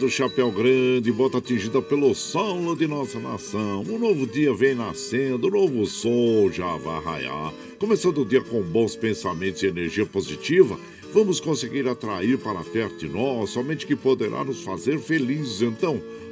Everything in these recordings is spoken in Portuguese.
do chapéu grande, bota atingida pelo sol de nossa nação. Um novo dia vem nascendo, um novo sol já vai raiar. Começando o dia com bons pensamentos e energia positiva, vamos conseguir atrair para perto de nós somente que poderá nos fazer felizes. Então,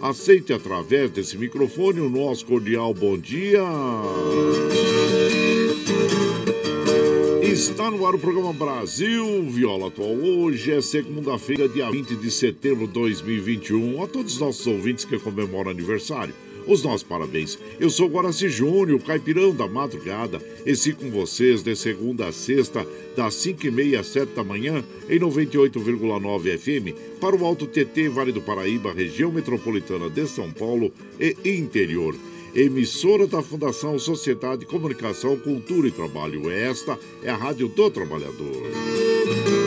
Aceite através desse microfone o nosso cordial bom dia. Está no ar o programa Brasil Viola Atual. Hoje é segunda-feira, dia 20 de setembro de 2021. A todos os nossos ouvintes que comemoram aniversário, os nossos parabéns. Eu sou Guaraci Júnior, caipirão da madrugada, e sigo com vocês de segunda a sexta, das 5h30 às 7 da manhã, em 98,9 FM, para o Alto TT, Vale do Paraíba, região metropolitana de São Paulo e interior emissora da Fundação Sociedade, Comunicação, Cultura e Trabalho. Esta é a Rádio do Trabalhador.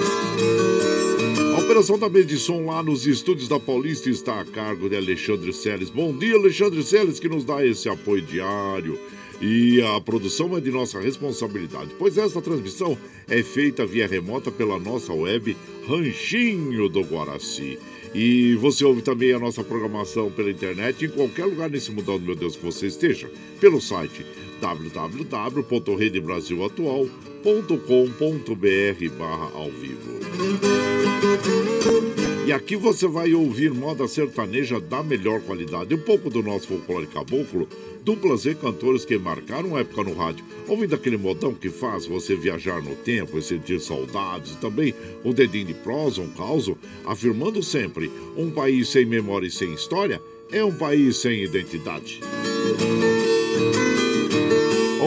Operação da som lá nos estúdios da Paulista está a cargo de Alexandre Seles. Bom dia, Alexandre Seles, que nos dá esse apoio diário. E a produção é de nossa responsabilidade, pois esta transmissão é feita via remota pela nossa web Ranchinho do Guaraci. E você ouve também a nossa programação pela internet em qualquer lugar nesse mundão, meu Deus, que você esteja, pelo site www.redebrasilatual.com.br barra ao vivo. E aqui você vai ouvir moda sertaneja da melhor qualidade, um pouco do nosso folclore caboclo, duplas e cantores que marcaram época no rádio, ouvindo aquele modão que faz você viajar no tempo e sentir saudades, também um dedinho de prosa, um caos, afirmando sempre, um país sem memória e sem história é um país sem identidade.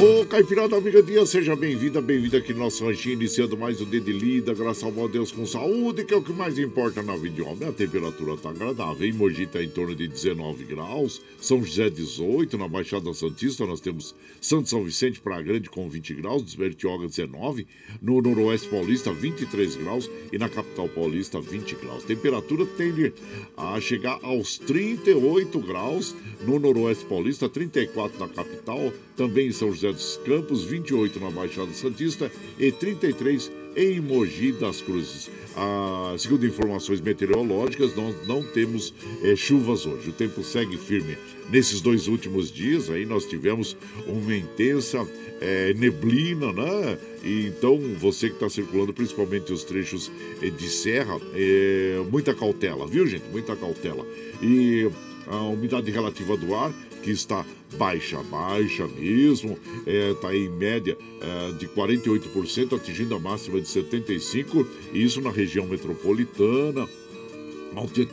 Ô, Caipirada Amiga Dia, seja bem-vinda, bem-vinda aqui no nosso ranchinho, iniciando mais um dia de lida, graças ao bom Deus com saúde, que é o que mais importa na vida de homem. A temperatura tá agradável, em Mogi tá em torno de 19 graus, São José 18, na Baixada Santista nós temos Santo São Vicente para Grande com 20 graus, Desbertioga 19, no Noroeste Paulista 23 graus e na Capital Paulista 20 graus. Temperatura tende a chegar aos 38 graus no Noroeste Paulista, 34 na capital, também em São José Campos, 28 na Baixada Santista e 33 em Mogi das Cruzes. Ah, segundo informações meteorológicas, nós não temos eh, chuvas hoje. O tempo segue firme. Nesses dois últimos dias aí nós tivemos uma intensa eh, neblina, né? E então você que está circulando, principalmente os trechos eh, de serra, muita cautela, viu gente? Muita cautela. E a umidade relativa do ar, que está baixa, baixa mesmo, está é, tá em média é, de 48%, atingindo a máxima de 75%, isso na região metropolitana.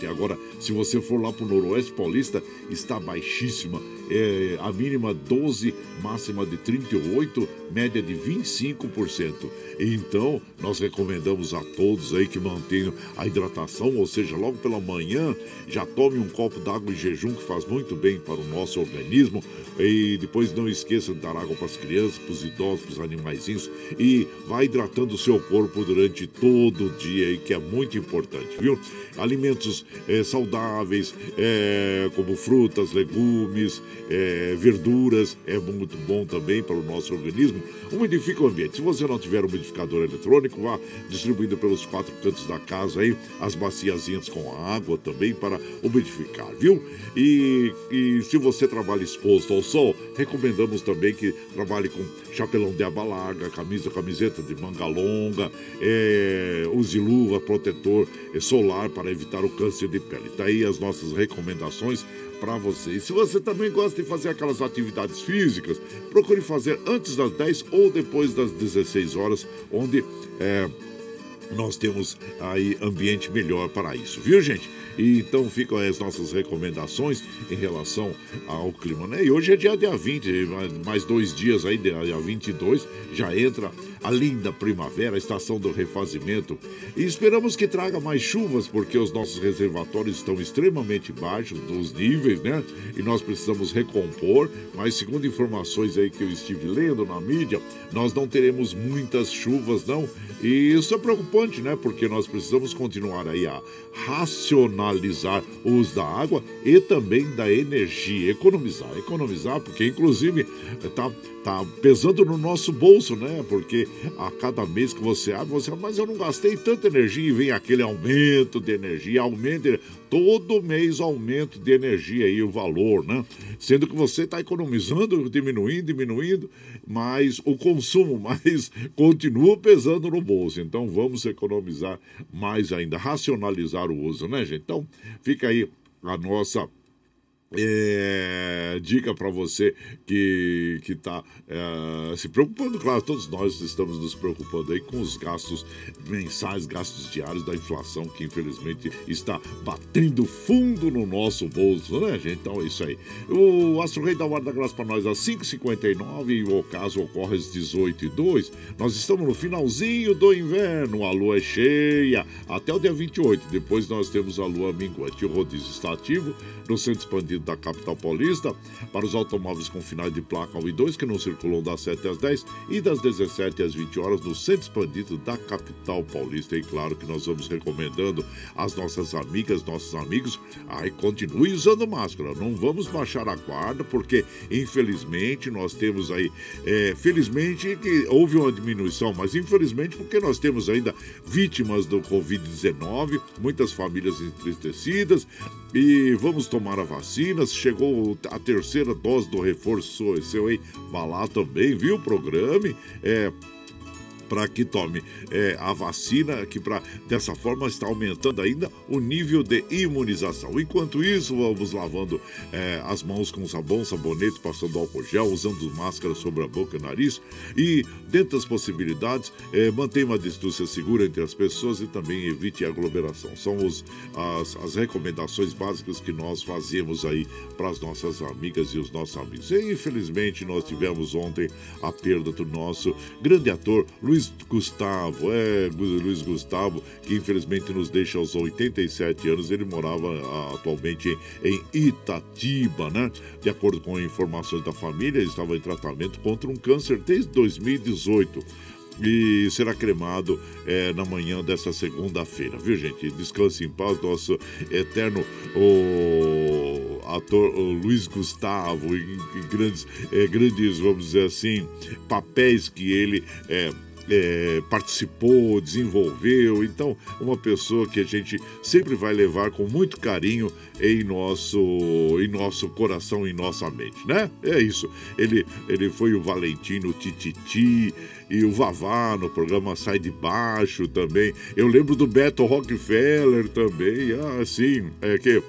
Agora, se você for lá para o Noroeste Paulista, está baixíssima. É, a mínima 12, máxima de 38, média de 25%. Então, nós recomendamos a todos aí que mantenham a hidratação, ou seja, logo pela manhã, já tome um copo d'água em jejum, que faz muito bem para o nosso organismo. E depois não esqueça de dar água para as crianças, para os idosos, para os animaizinhos. E vá hidratando o seu corpo durante todo o dia, aí, que é muito importante, viu? Alimentos é, saudáveis, é, como frutas, legumes, é, verduras, é muito bom também para o nosso organismo. Umidifica o ambiente. Se você não tiver um umidificador eletrônico, vá distribuindo pelos quatro cantos da casa aí as baciazinhas com água também para umidificar, viu? E, e se você trabalha exposto ao sol, recomendamos também que trabalhe com chapelão de aba larga, camisa, camiseta de manga longa, é, use luva, protetor é, solar para evitar o câncer de pele. Tá as nossas recomendações para você. E se você também gosta de fazer aquelas atividades físicas, procure fazer antes das 10 ou depois das 16 horas, onde é, nós temos aí ambiente melhor para isso, viu, gente? E então ficam as nossas recomendações em relação ao clima, né? E hoje é dia, dia 20, mais dois dias aí, dia 22, já entra a linda primavera, a estação do refazimento. E esperamos que traga mais chuvas, porque os nossos reservatórios estão extremamente baixos dos níveis, né? E nós precisamos recompor, mas segundo informações aí que eu estive lendo na mídia, nós não teremos muitas chuvas, não. E isso é preocupante, né? Porque nós precisamos continuar aí a racionalizar o uso da água e também da energia, economizar, economizar, porque inclusive tá tá pesando no nosso bolso, né? Porque a cada mês que você abre, você mas eu não gastei tanta energia e vem aquele aumento de energia, aumento de... todo mês aumento de energia aí o valor, né? Sendo que você está economizando, diminuindo, diminuindo, mas o consumo mais continua pesando no bolso. Então vamos economizar mais ainda, racionalizar o uso, né, gente? Então fica aí a nossa é, dica para você que que está é, se preocupando, claro, todos nós estamos nos preocupando aí com os gastos mensais, gastos diários da inflação que infelizmente está batendo fundo no nosso bolso, né, gente? Então é isso aí. O Astro Rei da graça para nós às 5h59 e o caso ocorre às 18h02. Nós estamos no finalzinho do inverno, a lua é cheia até o dia 28. Depois nós temos a lua minguante. O rodízio está ativo no centro expandido da capital paulista, para os automóveis com finais de placa 1 e 2 que não circulam das 7 às 10 e das 17 às 20 horas no centro expandido da capital paulista. E claro que nós vamos recomendando às nossas amigas, nossos amigos, aí continue usando máscara. Não vamos baixar a guarda, porque infelizmente nós temos aí, é, felizmente que houve uma diminuição, mas infelizmente porque nós temos ainda vítimas do Covid-19, muitas famílias entristecidas, e vamos tomar a vacina. Chegou a terceira dose do reforço seu aí. Vá lá também, viu? Programe. É, para que tome é, a vacina, que para dessa forma está aumentando ainda o nível de imunização. Enquanto isso, vamos lavando é, as mãos com sabão, sabonete, passando álcool gel, usando máscara sobre a boca e nariz e, dentro das possibilidades, é, mantenha uma distância segura entre as pessoas e também evite aglomeração. São os, as, as recomendações básicas que nós fazemos aí para as nossas amigas e os nossos amigos. E, infelizmente, nós tivemos ontem a perda do nosso grande ator Luiz Luiz Gustavo, é, Luiz Gustavo, que infelizmente nos deixa aos 87 anos. Ele morava ah, atualmente em Itatiba, né? De acordo com informações da família, ele estava em tratamento contra um câncer desde 2018 e será cremado é, na manhã desta segunda-feira, viu gente? Descanse em paz, nosso eterno o ator o Luiz Gustavo, em, grandes, é, grandes, vamos dizer assim, papéis que ele é, é, participou, desenvolveu. Então, uma pessoa que a gente sempre vai levar com muito carinho em nosso, em nosso coração, em nossa mente, né? É isso. Ele, ele foi o Valentino o Tititi e o Vavá no programa Sai de Baixo também. Eu lembro do Beto Rockefeller também. Ah, sim, é que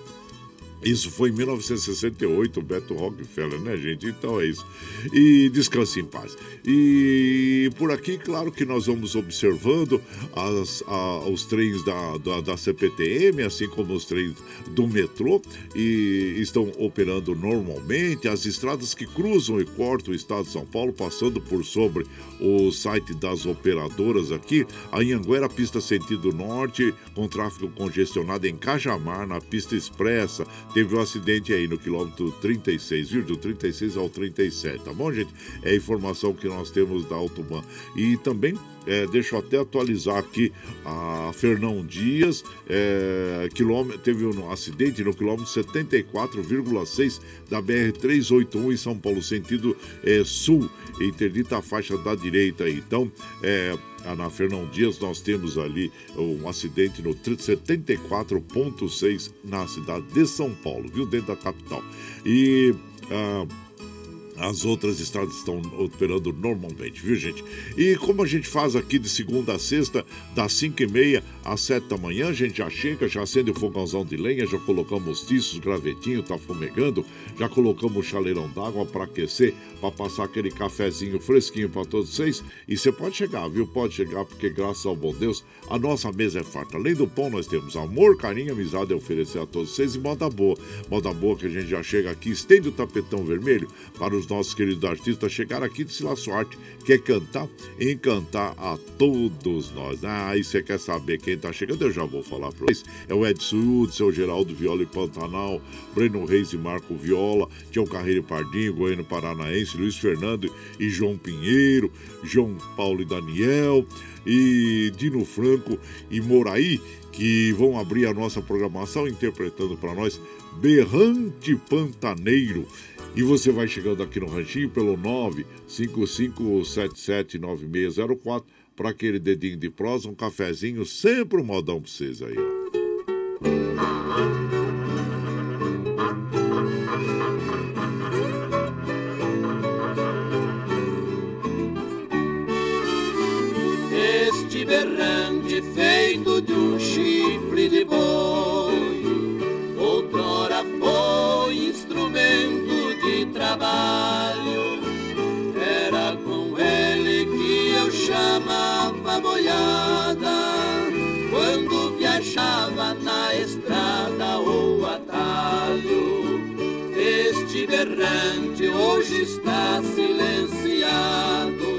Isso foi em 1968, Beto Rockefeller, né, gente? Então é isso. E descanse em paz. E por aqui, claro que nós vamos observando as, a, os trens da, da, da, CPTM, assim como os trens do metrô, e estão operando normalmente. As estradas que cruzam e cortam o estado de São Paulo, passando por sobre o site das operadoras aqui. A Anhanguera, pista sentido norte, com tráfego congestionado em Cajamar, na pista expressa Teve um acidente aí no quilômetro 36, viu? Do 36 ao 37, tá bom, gente? É a informação que nós temos da Autoban. E também é, deixa eu até atualizar aqui a Fernão Dias, é, quilômetro, teve um acidente no quilômetro 74,6 da BR-381 em São Paulo, sentido é, sul, interdita a faixa da direita. Então, é, na Fernão Dias, nós temos ali um acidente no 74.6 na cidade de São Paulo, viu? Dentro da capital. E. Ah, as outras estradas estão operando normalmente, viu, gente? E como a gente faz aqui de segunda a sexta, das 5 e meia às 7 da manhã, a gente já chega, já acende o fogãozão de lenha, já colocamos tiços, gravetinho, tá fumegando, já colocamos o chaleirão d'água para aquecer, para passar aquele cafezinho fresquinho para todos vocês. E você pode chegar, viu? Pode chegar, porque graças ao bom Deus, a nossa mesa é farta. Além do pão, nós temos amor, carinho, amizade a oferecer a todos vocês e moda boa. Moda boa que a gente já chega aqui, estende o tapetão vermelho para os nossos queridos artistas chegaram aqui de Sila Sorte, quer cantar, encantar a todos nós. Ah, e você quer saber quem tá chegando? Eu já vou falar para vocês. É o Edson Ud, seu Geraldo Viola e Pantanal, Breno Reis e Marco Viola, Tião Carreiro Pardinho, Goiano Paranaense, Luiz Fernando e João Pinheiro, João Paulo e Daniel, e Dino Franco e Moraí, que vão abrir a nossa programação interpretando para nós Berrante Pantaneiro. E você vai chegando aqui no Ranchinho pelo 955779604 para aquele dedinho de prosa, um cafezinho, sempre um modão para vocês aí, ó. Este berrante feito de um chifre de boi, trabalho. Era com ele que eu chamava boiada, quando viajava na estrada ou atalho. Este berrante hoje está silenciado.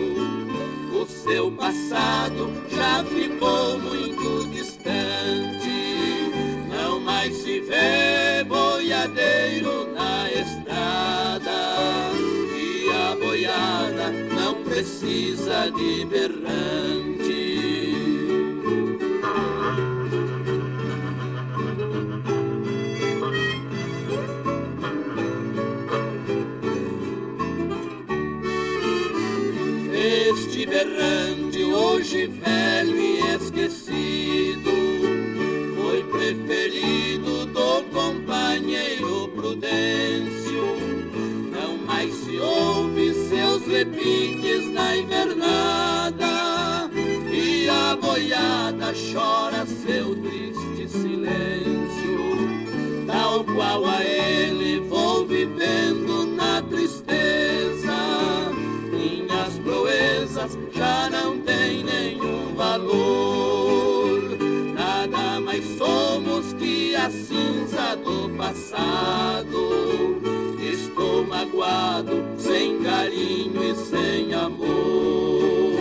O seu passado já ficou muito distante. Não mais se vê boiadeiro na estrada boiada não precisa de berrante. Este berrante hoje velho e esquecido foi preferido do companheiro Prudêncio. Não mais se ouve repiques na invernada e a boiada chora seu triste silêncio. Tal qual a ele vou vivendo na tristeza, minhas proezas já não têm nenhum valor. Nada mais somos que a cinza do passado. Estou magoado, sem carinho e sem amor.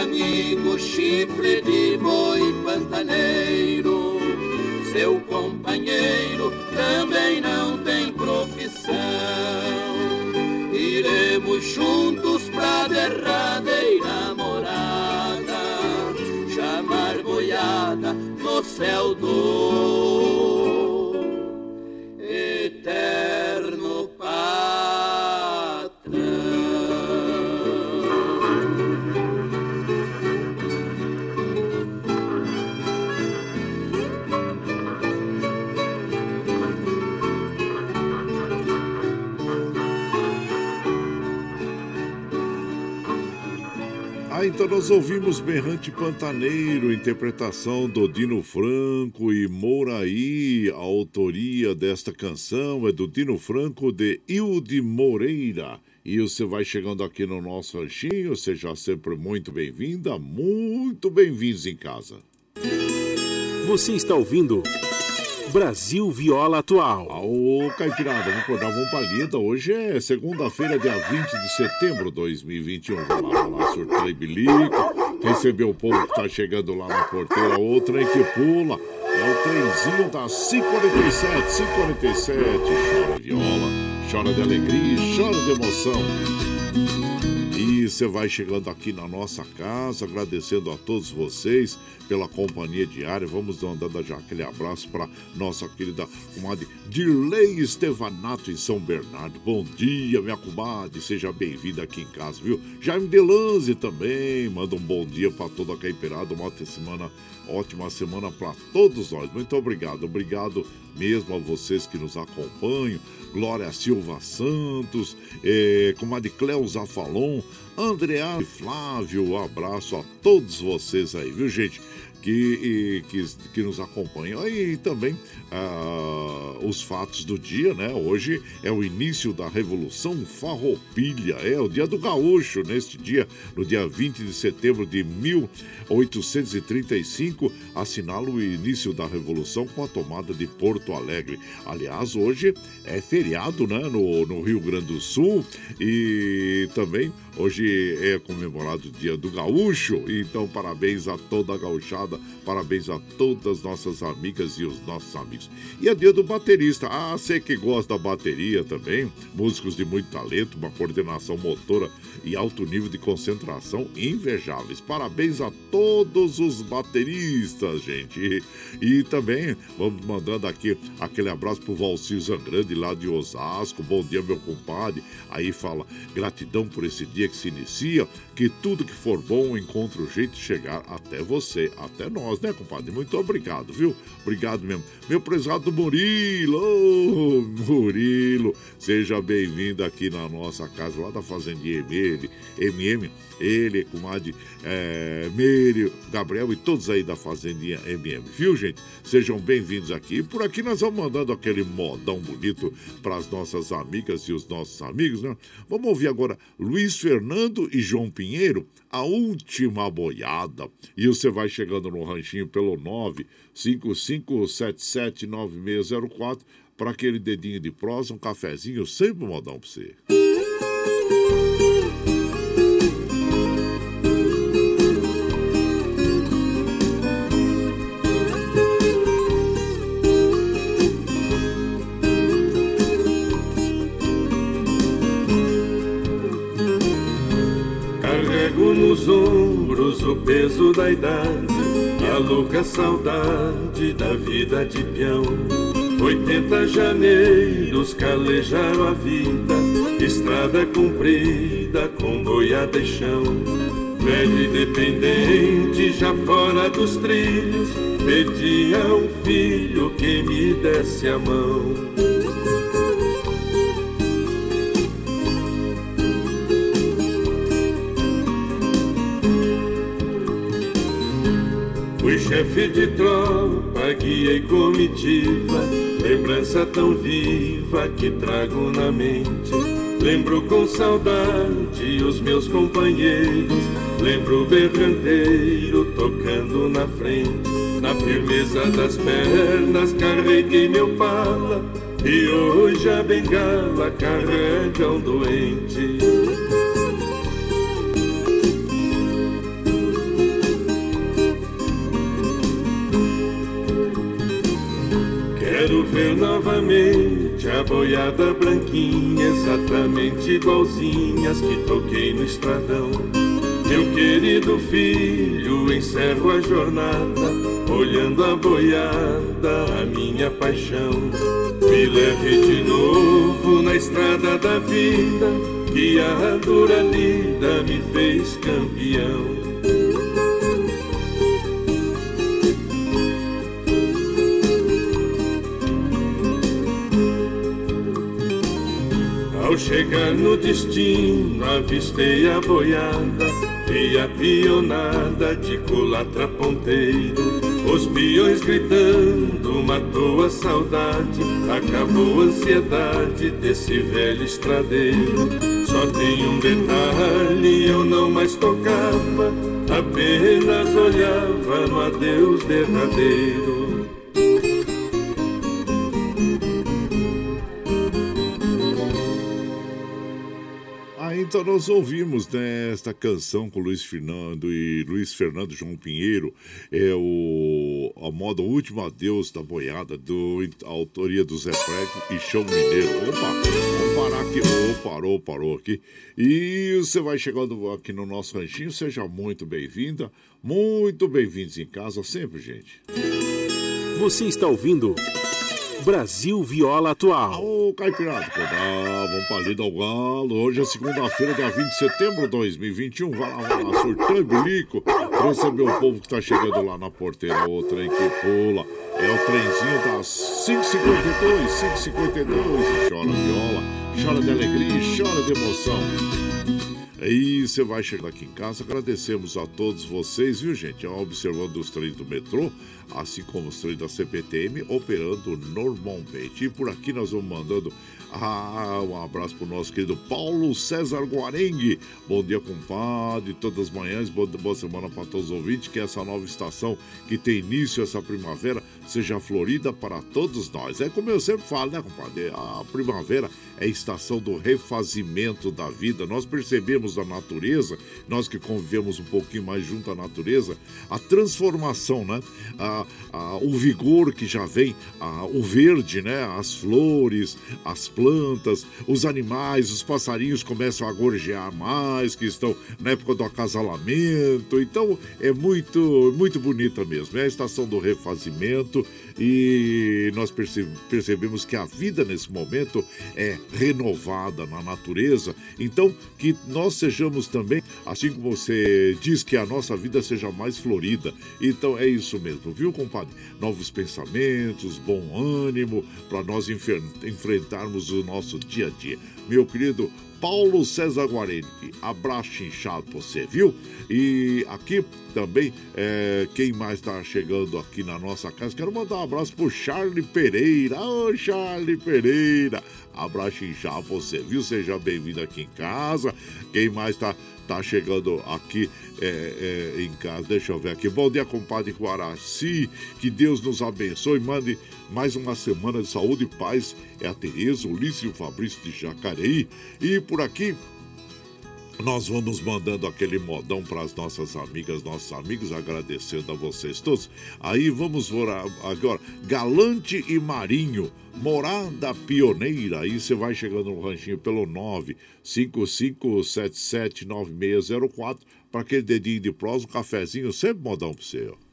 amigo chifre de boi pantaneiro. Seu companheiro também não tem profissão. Iremos juntos pra derradeira morada, chamar boiada no céu do nós ouvimos Berrante Pantaneiro, interpretação do Dino Franco e Mouraí. A autoria desta canção é do Dino Franco de Hilde Moreira. E você vai chegando aqui no nosso ranchinho, seja sempre muito bem-vinda, muito bem-vindos em casa. Você está ouvindo Brasil Viola Atual. Ô, Caipirada, vamos acordar, vamos pra. Hoje é segunda-feira, dia 20 de setembro de 2021. Vamos lá, vamos lá, e bilico. Receber o povo que tá chegando lá na porteira. O trem que pula. É o trenzinho das 547, 547. Chora viola, chora de alegria, chora de emoção. Você vai chegando aqui na nossa casa, agradecendo a todos vocês pela companhia diária. Vamos mandando já aquele abraço para nossa querida comadre Dirley Estevanato em São Bernardo. Bom dia, minha comadre, seja bem-vinda aqui em casa, viu? Jaime Delanze também, manda um bom dia para toda a caipirada, uma ótima semana, ótima semana para todos nós. Muito obrigado, obrigado mesmo a vocês que nos acompanham. Glória Silva Santos, eh, comadre Cleusa Falon, e Flávio, um abraço a todos vocês aí, viu, gente? Que, que, que nos acompanham. E também ah, os fatos do dia, né? Hoje é o início da Revolução Farroupilha, é o dia do gaúcho, neste dia, no dia 20 de setembro de 1835, assinala o início da Revolução com a tomada de Porto Alegre. Aliás, hoje é feriado, né? No, no Rio Grande do Sul e também Hoje é comemorado o Dia do Gaúcho, então parabéns a toda a gauchada, parabéns a todas as nossas amigas e os nossos amigos. E é dia do baterista. Ah, você que gosta da bateria também, músicos de muito talento, uma coordenação motora e alto nível de concentração invejáveis. Parabéns a todos os bateristas, gente. E, e também vamos mandando aqui aquele abraço pro Valcir Zangrande lá de Osasco. Bom dia, meu compadre. Aí fala gratidão por esse dia que se inicia, que tudo que for bom encontra o jeito de chegar até você, até nós, né, compadre? Muito obrigado, viu? Obrigado mesmo. Meu prezado Murilo, ô, Murilo, seja bem-vindo aqui na nossa casa, lá da Fazendinha MM, MM, ele, comadre é, Gabriel e todos aí da Fazendinha MM, viu, gente? Sejam bem-vindos aqui. Por aqui nós vamos mandando aquele modão bonito para as nossas amigas e os nossos amigos, né? Vamos ouvir agora Luiz Fernando e João Pinheiro, a última boiada. E você vai chegando no ranchinho pelo 955779604 para aquele dedinho de prosa, um cafezinho, sempre modão para você. Peso da idade e a louca saudade da vida de peão. Oitenta janeiros calejaram a vida, estrada comprida com boiada e chão. Velho e dependente, já fora dos trilhos, pedia um filho que me desse a mão. Chefe de tropa, guiei comitiva, lembrança tão viva que trago na mente. Lembro com saudade os meus companheiros, lembro o berranteiro tocando na frente. Na firmeza das pernas carreguei meu pala, e hoje a bengala carrega um doente. Ver novamente a boiada branquinha, exatamente igualzinhas que toquei no estradão. Meu querido filho, encerro a jornada, olhando a boiada, a minha paixão. Me leve de novo na estrada da vida, que a dura lida me fez campeão. No destino, avistei a boiada, vi a pionada de culatra ponteiro. Os peões gritando, matou a saudade, acabou a ansiedade desse velho estradeiro. Só tem um detalhe, eu não mais tocava, apenas olhava no adeus derradeiro. Então nós ouvimos nesta né, canção com Luiz Fernando e Luiz Fernando João Pinheiro, é o a moda Último Adeus da Boiada, do, a autoria do Zé Prego e Chão Mineiro. Opa, parar aqui. Oh, parou, parou aqui. E você vai chegando aqui no nosso ranchinho, seja muito bem-vinda, muito bem-vindos em casa sempre, gente. Você está ouvindo Brasil Viola Atual. Ô, Caipirada, acordar, vamos pra lida ao galo. Hoje é segunda-feira, dia 20 de setembro de 2021. Vai lá, vai lá, surtando bilico. Receber o povo que tá chegando lá na porteira. O trem que pula. É o trenzinho das 5h52, 5h52. Chora viola, chora de alegria, chora de emoção. E você vai chegar aqui em casa. Agradecemos a todos vocês, viu, gente? Observando os trens do metrô, assim como os trens da CPTM, operando normalmente. E por aqui nós vamos mandando ah, um abraço para o nosso querido Paulo César Guarengue. Bom dia, compadre. Todas as manhãs, boa, boa semana para todos os ouvintes. Que essa nova estação que tem início essa primavera seja florida para todos nós. É como eu sempre falo, né, compadre? A primavera é a estação do refazimento da vida. Nós percebemos a natureza, nós que convivemos um pouquinho mais junto à natureza, a transformação, né? A, a, o vigor que já vem, a, o verde, né? As flores, as plantas, os animais, os passarinhos começam a gorjear mais, que estão na época do acasalamento. Então é muito, muito bonita mesmo. É a estação do refazimento e nós percebemos que a vida nesse momento é renovada na natureza. Então, que nós sejamos também, assim como você diz que a nossa vida seja mais florida. Então, é isso mesmo, viu, compadre? Novos pensamentos, bom ânimo para nós enfrentarmos o nosso dia a dia. Meu querido Paulo César Guarani. Abraço inchado pra você, viu? E aqui também, é, quem mais está chegando aqui na nossa casa, quero mandar um abraço pro Charlie Pereira. Ô, Charlie Pereira! Abraço inchado pra você, viu? Seja bem-vindo aqui em casa. Quem mais está tá chegando aqui é, é, em casa. Deixa eu ver aqui. Bom dia, compadre Guaraci. Que Deus nos abençoe. Mande mais uma semana de saúde e paz. É a Tereza, Ulisses e o Fabrício de Jacareí. E por aqui, nós vamos mandando aquele modão para as nossas amigas, nossos amigos, agradecendo a vocês todos. Aí vamos agora. Galante e Marinho, Morada Pioneira. Aí você vai chegando no ranchinho pelo 955779604 para aquele dedinho de prosa, um cafezinho, sempre modão para você, ó.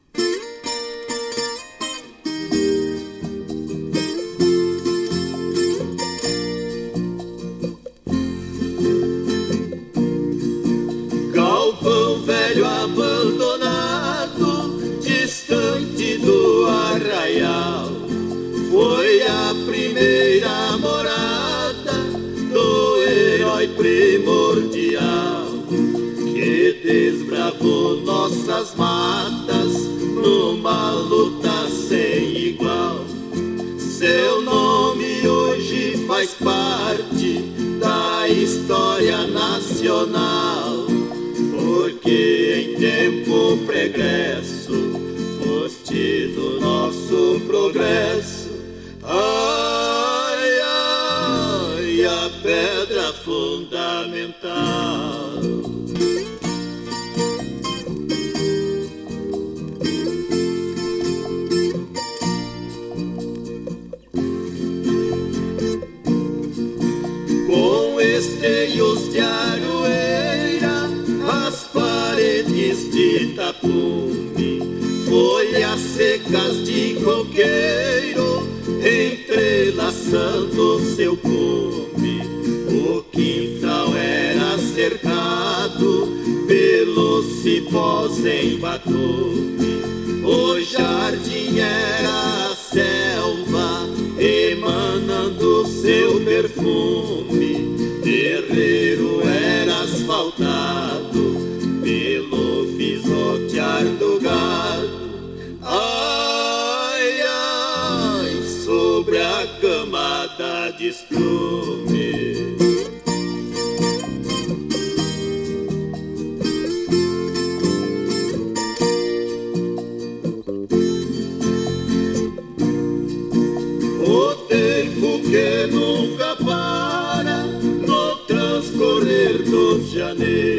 Nossas matas numa luta sem igual. Seu nome hoje faz parte da história nacional, porque em tempo pregresso foste do nosso progresso. Ai, ai, a pedra fundamental. folhas secas de coqueiro, entrelaçando seu cume. O quintal era cercado pelos cipós em batume. Dos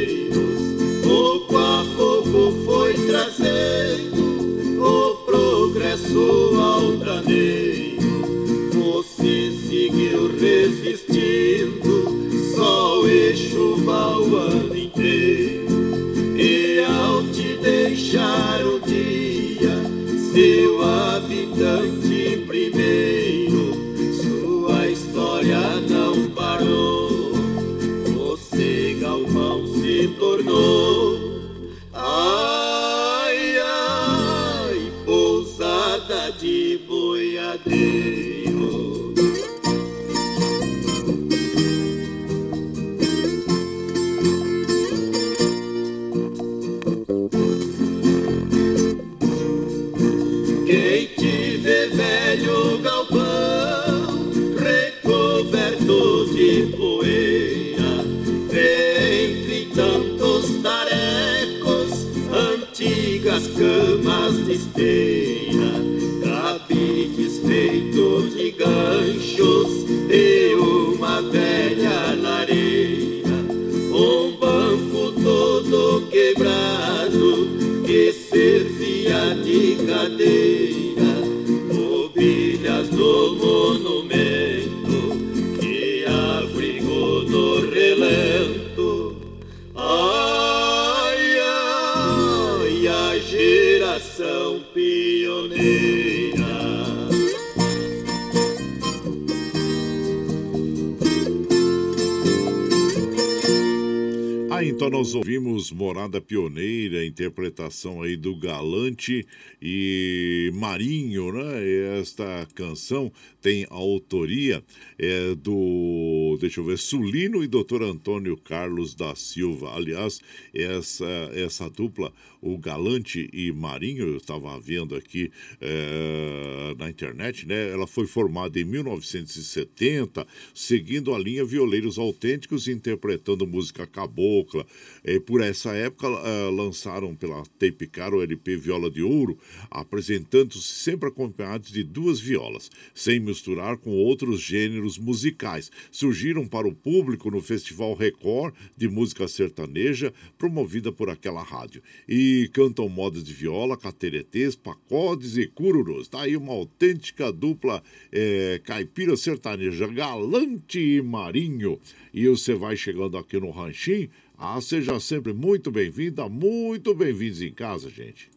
ouvimos Morada Pioneira, interpretação aí do Galante e Marinho, né? Esta canção tem a autoria é, do, deixa eu ver, Sulino e Dr. Antônio Carlos da Silva. Aliás, essa, essa dupla, o Galante e Marinho, eu estava vendo aqui é, na internet, né? Ela foi formada em 1970, seguindo a linha Violeiros Autênticos, interpretando música cabocla. É, por essa época, é, lançaram pela Tape o LP Viola de Ouro, apresentando-se sempre acompanhados de duas violas, sem misturar com outros gêneros musicais. Surgiram para o público no Festival Record de Música Sertaneja, promovida por aquela rádio. E cantam modas de viola, cateretês, pacodes e cururus. Está aí uma autêntica dupla é, caipira sertaneja, Galante e Marinho. E você vai chegando aqui no Ranchinho. Ah, seja sempre muito bem-vinda, muito bem-vindos em casa, gente.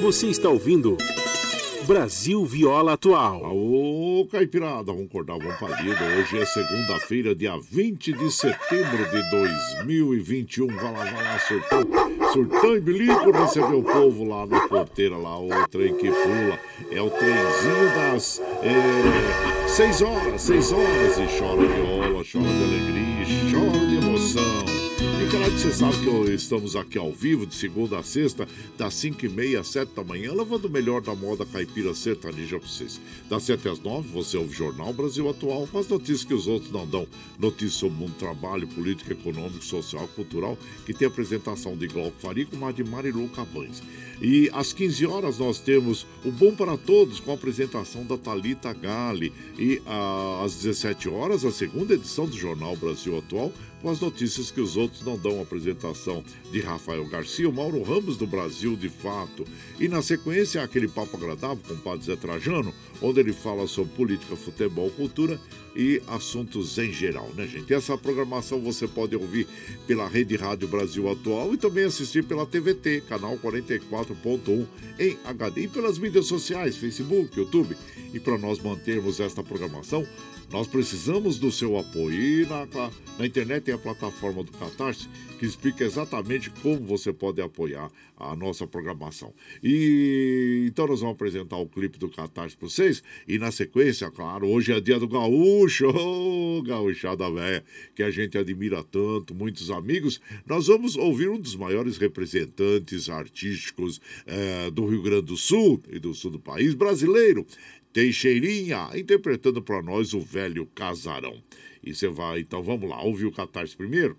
Você está ouvindo Brasil Viola Atual. Ô, Caipirada, vamos acordar, vamos parido. Hoje é segunda-feira, dia 20 de setembro de 2021. Vai lá, vai lá, surtão. Surtão e bilico recebeu o povo lá na porteira, lá, o trem que pula. É o trenzinho das é, seis horas, seis horas. E chora viola, chora de alegria, claro que você sabe que estamos aqui ao vivo, de segunda a sexta, das 5 e meia às 7 da manhã, levando o melhor da moda caipira sertaneja para vocês. Das 7 às 9, você ouve o Jornal Brasil Atual, com as notícias que os outros não dão. Notícias sobre mundo, trabalho, política, econômico, social, cultural, que tem apresentação de Glauco Faria com a de Marilu Cabães. E às 15 horas nós temos o Bom para Todos com a apresentação da Talita Gale. E às 17 horas, a segunda edição do Jornal Brasil Atual, com as notícias que os outros não dão. Apresentação de Rafael Garcia, o Mauro Ramos do Brasil de Fato. E na sequência, aquele papo agradável com o Padre Zé Trajano, onde ele fala sobre política, futebol, cultura e assuntos em geral, né, gente? Essa programação você pode ouvir pela Rede Rádio Brasil Atual e também assistir pela TVT, canal 44.1 em HD e pelas mídias sociais, Facebook, YouTube. E para nós mantermos esta programação, nós precisamos do seu apoio. E na, na internet tem a plataforma do Catarse que explica exatamente como você pode apoiar a nossa programação. E então nós vamos apresentar o clipe do Catarse para vocês e na sequência, claro, hoje é dia do gaúcho, oh, gaúchada velha, que a gente admira tanto, muitos amigos. Nós vamos ouvir um dos maiores representantes artísticos eh, do Rio Grande do Sul e do sul do país brasileiro. Teixeirinha, interpretando para nós o velho casarão. E você vai, então vamos lá, ouvir o Catarse primeiro?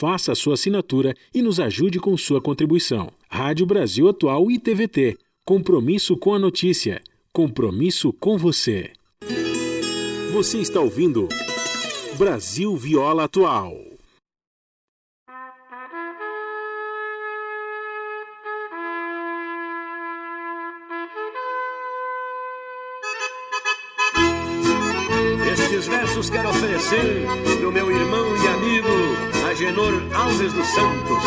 Faça a sua assinatura e nos ajude com sua contribuição. Rádio Brasil Atual e TVT. Compromisso com a notícia. Compromisso com você. Você está ouvindo Brasil Viola Atual. Estes versos quero oferecer pro meu irmão e amigo Agenor Alves dos Santos.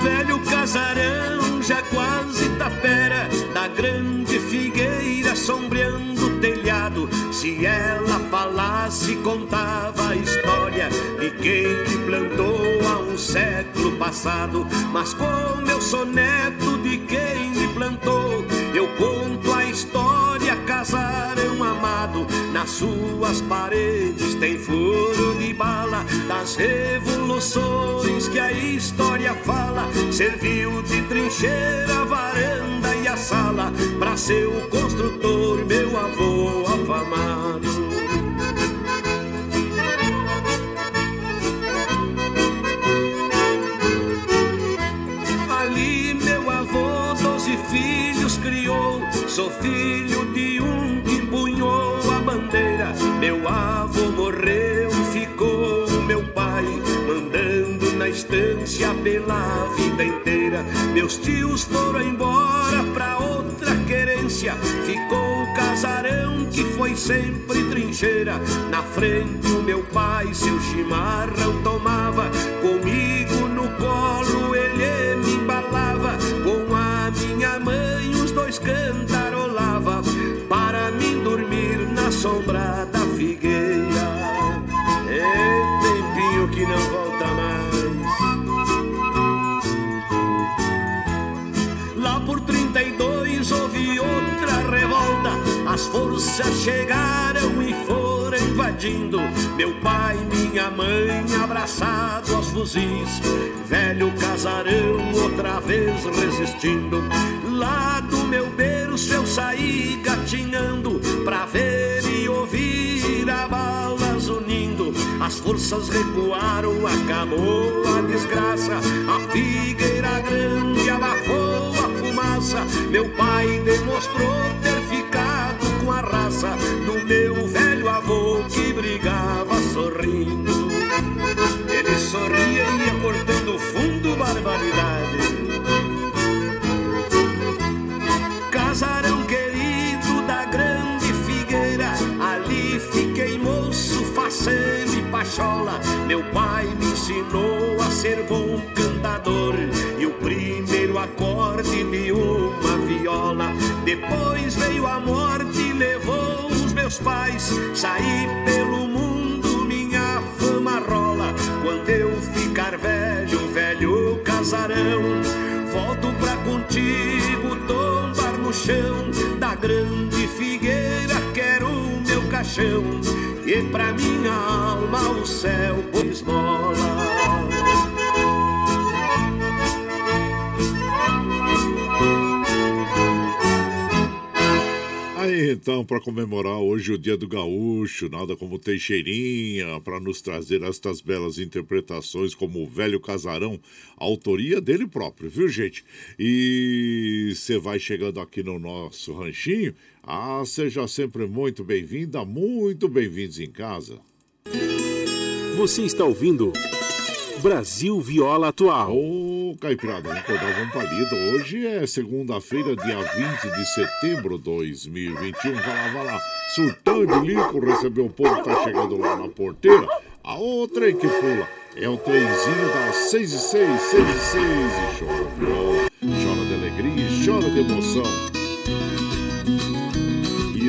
Velho casarão, já quase tapera, da grande figueira sombreando o telhado. Se ela falasse, contava a história de quem que plantou há um século passado. Mas como eu sou neto de quem me plantou, eu conto a história casarão amado, nas suas paredes tem furo de bala das revoluções que a história fala. Serviu de trincheira, varanda e a sala para seu construtor, meu avô afamado. Ali meu avô doze filhos criou, sou filho estância pela vida inteira. Meus tios foram embora pra outra querência, ficou o casarão que foi sempre trincheira. Na frente o meu pai seu chimarrão tomava, comigo no colo ele me embalava, com a minha mãe os dois cantarolava para mim dormir na sombra As forças chegaram e foram invadindo. Meu pai, minha mãe, abraçado aos fuzis. Velho casarão, outra vez resistindo. Lá do meu berço eu saí gatinhando pra ver e ouvir a balas unindo. As forças recuaram, acabou a desgraça. A figueira grande abafou a fumaça. Meu pai demonstrou ter do meu velho avô que brigava sorrindo. Ele sorria e ia cortando fundo barbaridade. Casarão querido da grande figueira, ali fiquei moço, faceiro e pachola. Meu pai me ensinou a ser bom cantador e o primeiro acorde de uma viola. Depois veio a morte levou os meus pais. Saí pelo mundo, minha fama rola. Quando eu ficar velho, velho casarão, volto pra contigo tombar no chão da grande figueira. Quero o meu caixão e pra minha alma o céu pôs mola. Aí então, para comemorar hoje o Dia do Gaúcho, nada como Teixeirinha, para nos trazer estas belas interpretações como o Velho Casarão, autoria dele próprio, viu gente? E você vai chegando aqui no nosso ranchinho, ah, seja sempre muito bem-vinda, muito bem-vindos em casa. Você está ouvindo Brasil Viola Atual. Ô, oh, Caipirada, vamos acordar palito. Hoje é segunda-feira, dia 20 de setembro de 2021. Vai lá, vai lá. Surtando lico, recebeu o povo, tá chegando lá na porteira. A outra que pula é o trenzinho das 6 e 6, 6 e 6. E chora viola, chora de alegria e chora de emoção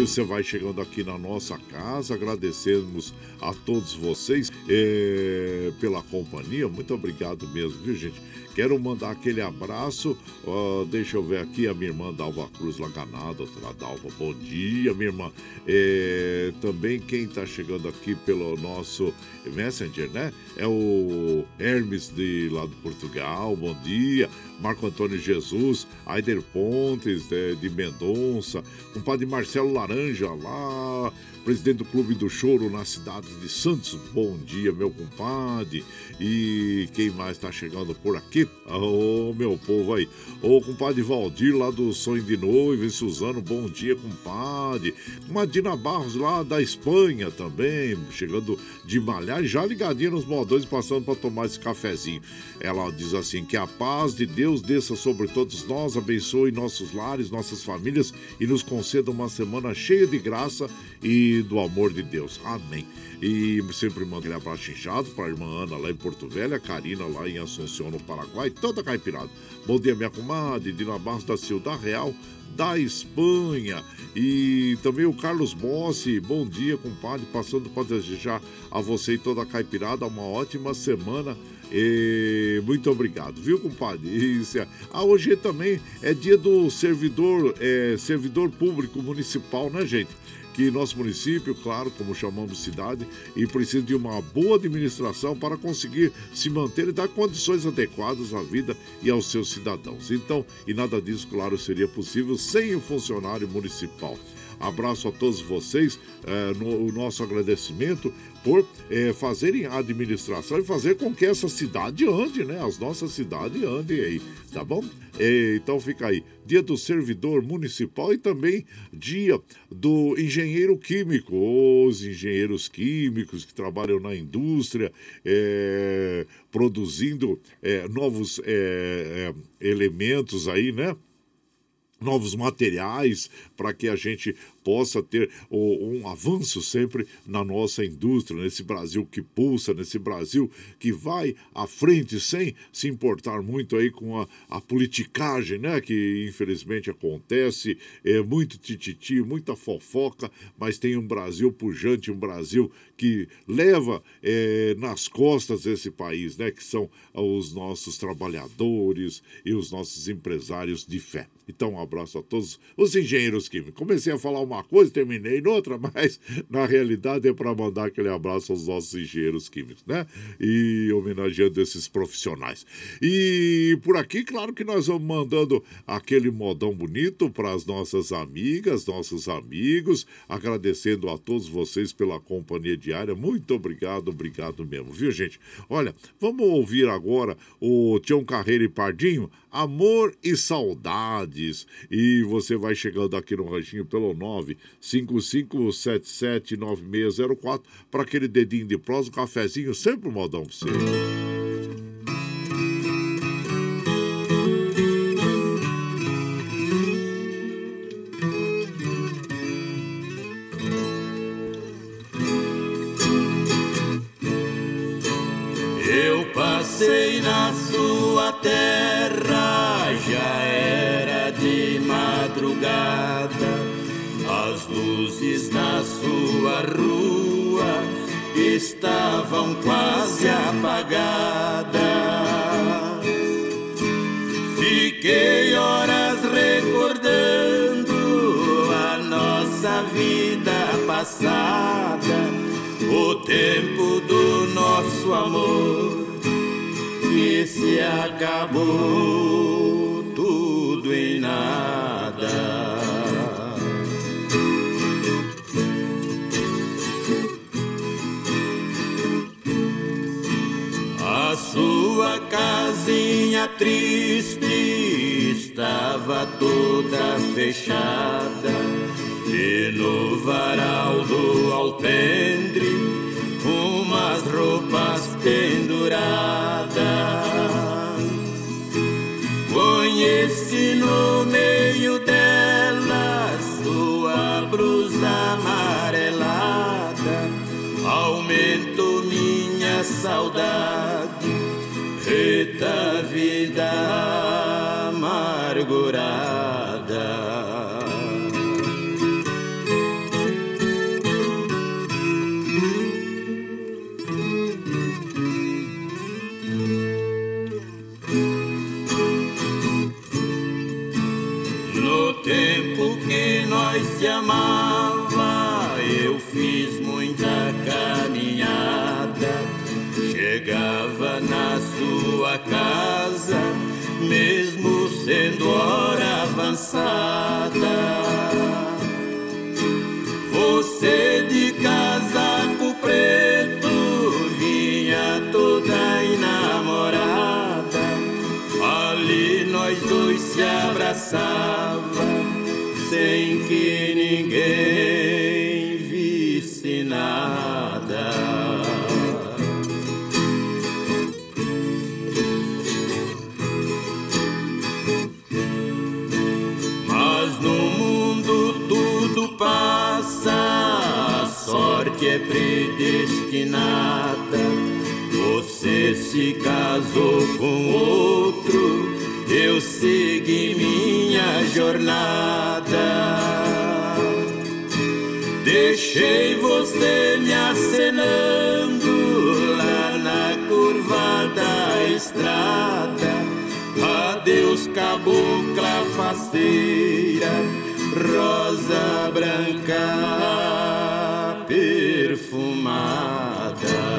você vai chegando aqui na nossa casa. Agradecemos a todos vocês é, pela companhia. Muito obrigado mesmo, viu, gente? Quero mandar aquele abraço. Uh, deixa eu ver aqui a minha irmã Dalva Cruz Laganada, doutora Dalva. Bom dia, minha irmã. É, também quem está chegando aqui pelo nosso Messenger, né? É o Hermes de lá de Portugal. Bom dia. Marco Antônio Jesus, Aider Pontes de, de Mendonça, compadre Marcelo Laranja lá presidente do Clube do Choro na cidade de Santos. Bom dia, meu compadre. E quem mais está chegando por aqui? Ô, oh, meu povo aí. Ô, oh, compadre Valdir, lá do Sonho de Noivo, em Suzano. Bom dia, compadre. Madina Barros, lá da Espanha também, chegando de malhar, já ligadinha nos modões, passando para tomar esse cafezinho. Ela diz assim: que a paz de Deus desça sobre todos nós, abençoe nossos lares, nossas famílias e nos conceda uma semana cheia de graça e do amor de Deus. Amém. E sempre mando aquele abraço inchado para a irmã Ana lá em Porto Velho, a Karina lá em Assunção, no Paraguai, toda caipirada. Bom dia, minha comadre, Dina Barros da Ciudad Real, da Espanha. E também o Carlos Bossi, bom dia, compadre, passando para desejar a você e toda a caipirada uma ótima semana. E muito obrigado, viu, compadre? Isso é. Ah, hoje também é dia do servidor, é, servidor público municipal, né, gente? Que nosso município, claro, como chamamos cidade, e precisa de uma boa administração para conseguir se manter e dar condições adequadas à vida e aos seus cidadãos. Então, e nada disso, claro, seria possível sem o funcionário municipal. Abraço a todos vocês, é, no, o nosso agradecimento por é, fazerem a administração e fazer com que essa cidade ande, né? As nossas cidades andem aí, tá bom? É, então fica aí, dia do servidor municipal e também dia do engenheiro químico, os engenheiros químicos que trabalham na indústria, é, produzindo é, novos é, elementos aí, né? Novos materiais para que a gente possa ter um avanço sempre na nossa indústria, nesse Brasil que pulsa, nesse Brasil que vai à frente sem se importar muito aí com a, a politicagem, né? Que infelizmente acontece, é muito tititi, muita fofoca, mas tem um Brasil pujante, um Brasil que leva é, nas costas esse país, né? Que são os nossos trabalhadores e os nossos empresários de fé. Então, um abraço a todos os engenheiros químicos. Comecei a falar uma uma coisa, terminei noutra, mas na realidade é para mandar aquele abraço aos nossos engenheiros químicos, né? E homenageando esses profissionais. E por aqui, claro que nós vamos mandando aquele modão bonito para as nossas amigas, nossos amigos, agradecendo a todos vocês pela companhia diária. Muito obrigado, obrigado mesmo, viu, gente? Olha, vamos ouvir agora o Tião Carreiro e Pardinho, Amor e Saudades. E você vai chegando aqui no ranchinho pelo 955779604 para aquele dedinho de prosa, um cafezinho, sempre um modão para você. Amor que se acabou tudo em nada. sua casinha triste estava toda fechada e no varal do alpendre umas roupas penduradas. Conheci no meio delas sua blusa amarelada, aumentou minha saudade, avançada. Você de casaco preto vinha toda enamorada. Ali nós dois se abraçava predestinada. Você se casou com outro eu segui minha jornada. Deixei você me acenando lá na curva da estrada. Adeus, cabocla faceira, rosa branca perfumada.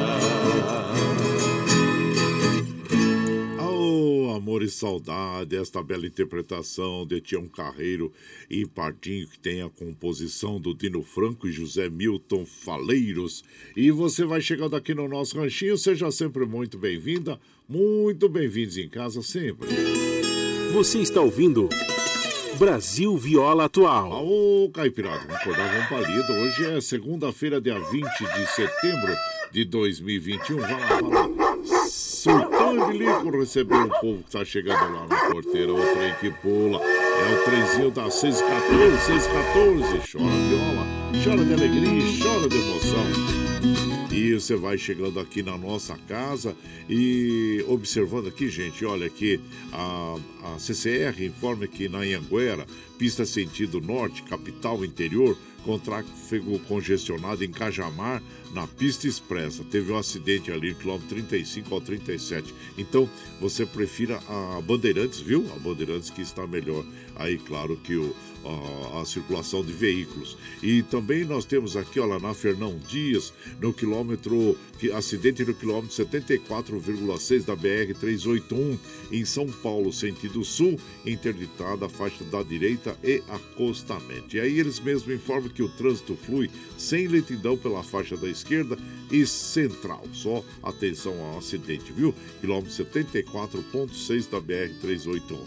Amor e Saudade, esta bela interpretação de Tião Carreiro e Pardinho, que tem a composição do Dino Franco e José Milton Faleiros. E você vai chegando aqui no nosso ranchinho, seja sempre muito bem-vinda, muito bem-vindos em casa sempre. Você está ouvindo Brasil Viola Atual. Ô, Caipirada, vamos acordar, vamos palido. Hoje é segunda-feira, dia 20 de setembro de 2021. Vai lá, vai lá. Surtando de lico recebeu o povo que tá chegando lá na porteira. O trem que pula. É o trenzinho da 614, 614. Chora viola, chora de alegria, chora de emoção. E você vai chegando aqui na nossa casa e observando aqui, gente, olha aqui, a, a CCR informa que na Anhanguera, pista sentido norte, capital interior, com tráfego congestionado em Cajamar, na pista expressa. Teve um acidente ali, quilômetro 35 ao 37. Então, você prefira a Bandeirantes, viu? A Bandeirantes que está melhor. Aí, claro que o, a, a, circulação de veículos. E também nós temos aqui, olha, na Fernão Dias, no quilômetro, que, acidente no quilômetro 74,6 da BR-381, em São Paulo, sentido sul, interditada a faixa da direita e acostamento. E aí eles mesmos informam que o trânsito flui sem lentidão pela faixa da esquerda e central. Só atenção ao acidente, viu? Quilômetro 74,6 da BR-381.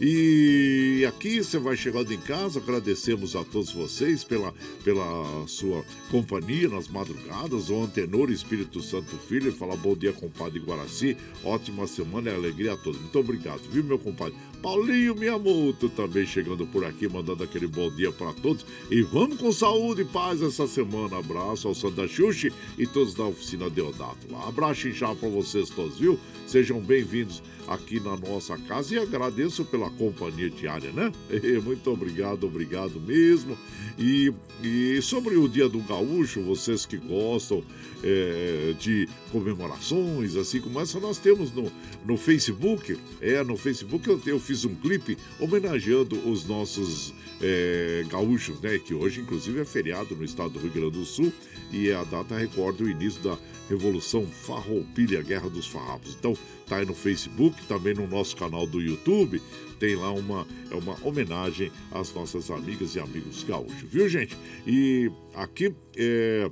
E aqui você vai chegando em casa, agradecemos a todos vocês pela, pela sua companhia nas madrugadas. O Antenor Espírito Santo Filho, fala bom dia, compadre Guaraci. Ótima semana e alegria a todos. Muito obrigado, viu, meu compadre? Paulinho Miyamoto também chegando por aqui, mandando aquele bom dia para todos. E vamos com saúde e paz essa semana. Abraço ao Santa Xuxi e todos da oficina Deodato. Abraço inchado para vocês todos, viu? Sejam bem-vindos aqui na nossa casa e agradeço pela companhia diária, né? Muito obrigado, obrigado mesmo. E, e sobre o Dia do Gaúcho, vocês que gostam é, de comemorações, assim como essa, nós temos no, no Facebook. É, no Facebook eu, eu fiz um clipe homenageando os nossos é, gaúchos, né? Que hoje, inclusive, é feriado no estado do Rio Grande do Sul e a data recorda o início da Revolução Farroupilha, Guerra dos Farrapos. Então, tá aí no Facebook, também no nosso canal do YouTube, tem lá uma, é uma homenagem às nossas amigas e amigos gaúchos, viu, gente? E aqui é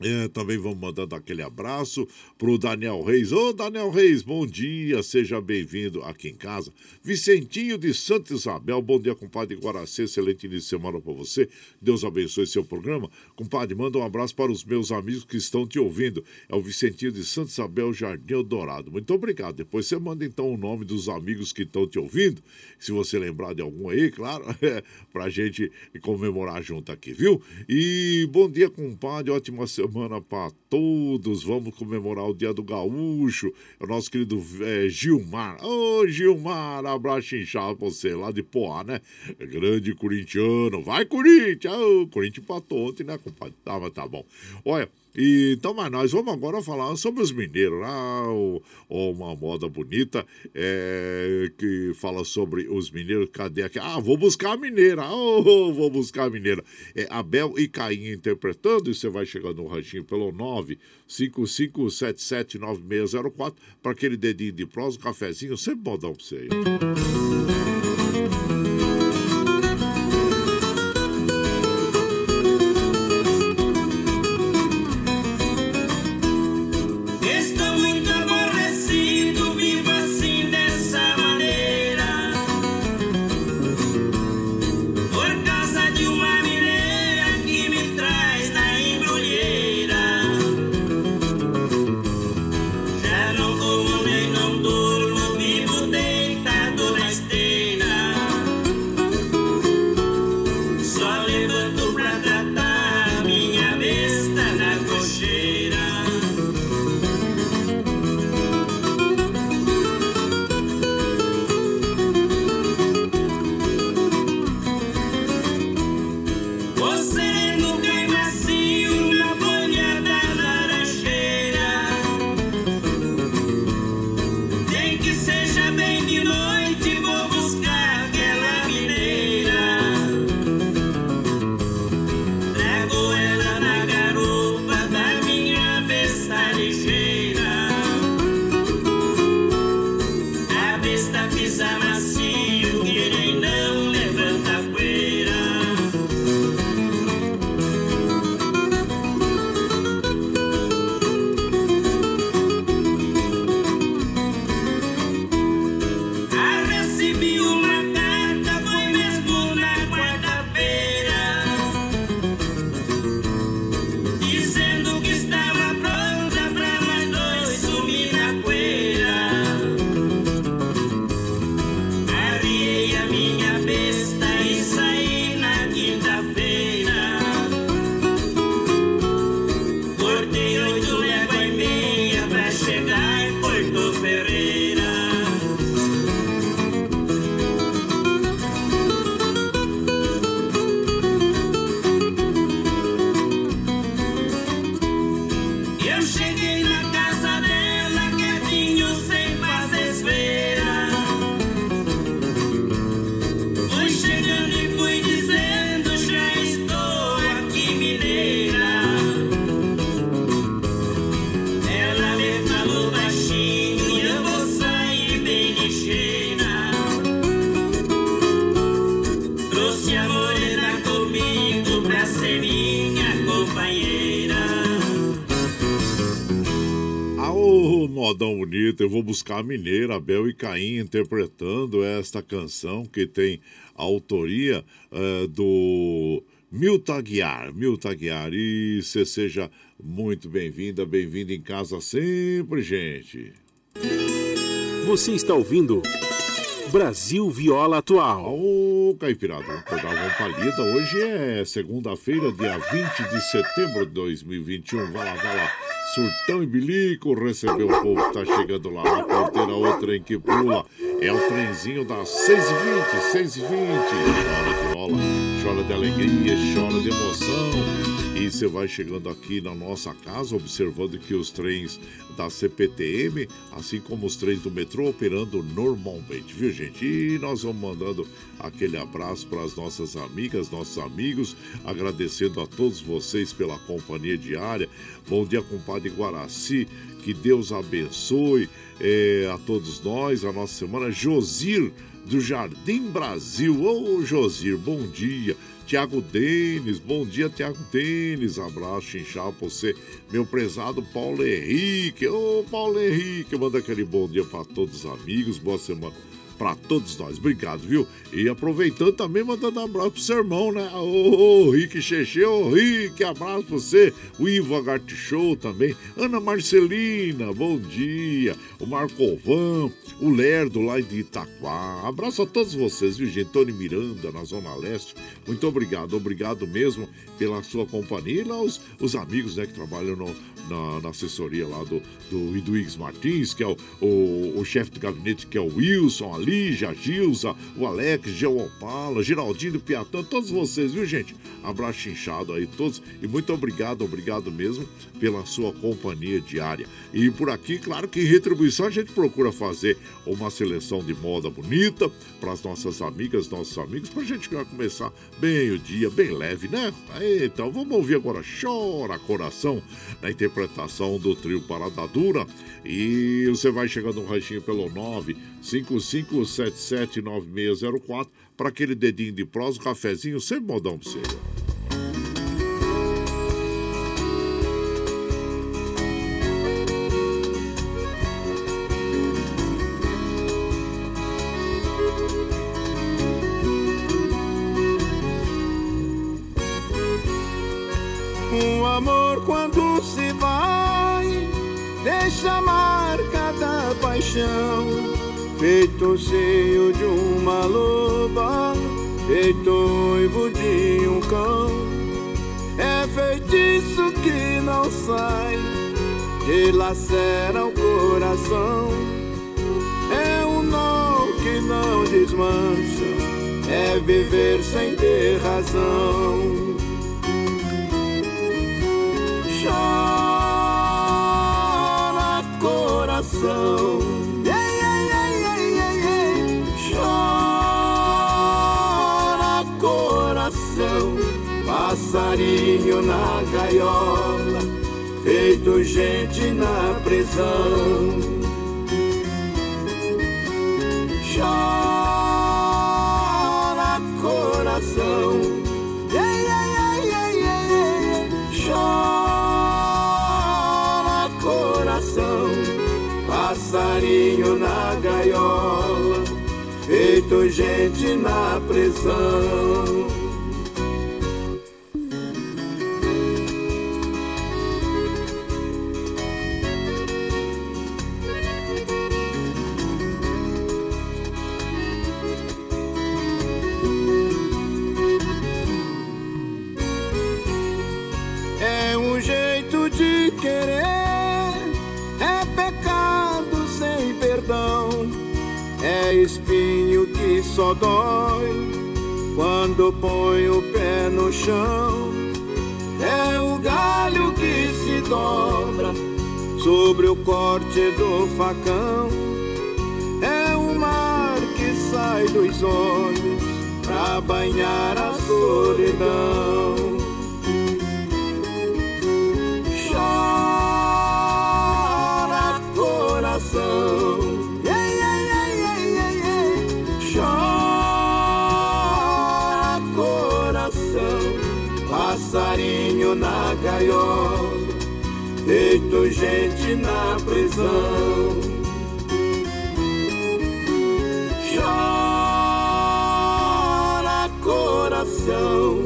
É, também vamos mandando aquele abraço para o Daniel Reis. Ô, Daniel Reis, bom dia, seja bem-vindo aqui em casa. Vicentinho de Santa Isabel, bom dia, compadre Guaracê, excelente início de semana para você. Deus abençoe seu programa. Compadre, manda um abraço para os meus amigos que estão te ouvindo. É o Vicentinho de Santa Isabel, Jardim Dourado. Muito obrigado. Depois você manda então o nome dos amigos que estão te ouvindo, se você lembrar de algum aí, claro, é, para a gente comemorar junto aqui, viu? E bom dia, compadre, ótima semana semana para todos. Vamos comemorar o Dia do Gaúcho. É o nosso querido é, Gilmar. Ô, oh, Gilmar, abraço inchado pra você lá de Poá, né? Grande corintiano. Vai, Corinthians! Oh, Corinthians empatou ontem, né, compadre? Tá, mas tá bom. Olha. Então, mas nós vamos agora falar sobre os mineiros. Ah, uma moda bonita é, que fala sobre os mineiros. Cadê aqui? Ah, vou buscar a mineira. Oh, vou buscar a mineira. É Abel e Caim interpretando. E você vai chegando no ranchinho pelo 955779604 para aquele dedinho de prosa, um cafezinho. Sempre modão pra você aí. Vou buscar a mineira Abel e Caim interpretando esta canção que tem a autoria uh, do Milton Aguiar. Milton Aguiar. E você seja muito bem-vinda, bem-vindo em casa sempre, gente. Você está ouvindo Brasil Viola Atual. Ô, Caipirada, vamos pegar uma palida. Hoje é segunda-feira, dia 20 de setembro de 2021. Vai lá, vai lá. Surtão e Bilico recebeu o povo que tá chegando lá na porteira, o trem que pula. É o trenzinho das 6h20, 6h20. Chora de rola, chora de alegria, chora de emoção. E você vai chegando aqui na nossa casa, observando que os trens da CPTM, assim como os trens do metrô, operando normalmente, viu gente? E nós vamos mandando aquele abraço para as nossas amigas, nossos amigos, agradecendo a todos vocês pela companhia diária. Bom dia, compadre Guaraci, que Deus abençoe é, a todos nós, a nossa semana. Josir do Jardim Brasil. Ô, Josir, bom dia. Tiago Denis, bom dia, Tiago Denis. Abraço, inchado pra você, meu prezado Paulo Henrique. Ô, Paulo Henrique, manda aquele bom dia para todos os amigos, boa semana para todos nós. Obrigado, viu? E aproveitando também, mandando abraço pro seu irmão, né? Ô, Rick Cheche, ô, Rick, abraço pra você. O Ivo Agarte Show também. Ana Marcelina, bom dia. O Marco Ovan, o Lerdo lá de Itaquá. Abraço a todos vocês, viu, gente? Tony Miranda, na Zona Leste. Muito obrigado, obrigado mesmo pela sua companhia. E lá os, os amigos, né, que trabalham no, na, na, assessoria lá do, do Iduígues Martins, que é o, o, o chefe de gabinete, que é o Wilson, a Lígia, Gilza, o Alex, Opala, Geraldinho Piatã, todos vocês, viu, gente? Abraço inchado aí todos e muito obrigado, obrigado mesmo pela sua companhia diária. E por aqui, claro que em retribuição a gente procura fazer uma seleção de moda bonita para as nossas amigas, nossos amigos, para a gente começar bem o dia, bem leve, né? Então vamos ouvir agora Chora Coração na interpretação do trio Parada Dura. E você vai chegando no ranchinho pelo 955779604 para aquele dedinho de prosa, um cafezinho, sempre modão para você. Feito o seio de uma loba, feito noivo de um cão. É feitiço que não sai, dilacera o coração. É um nó que não desmancha, é viver sem ter razão. Chora coração. Passarinho na gaiola, feito gente na prisão. Chora coração. passarinho na gaiola, feito gente na prisão. Só dói quando põe o pé no chão. É o galho que se dobra sobre o corte do facão. É o mar que sai dos olhos pra banhar a solidão. Passarinho na gaiola, feito gente na prisão. Chora coração,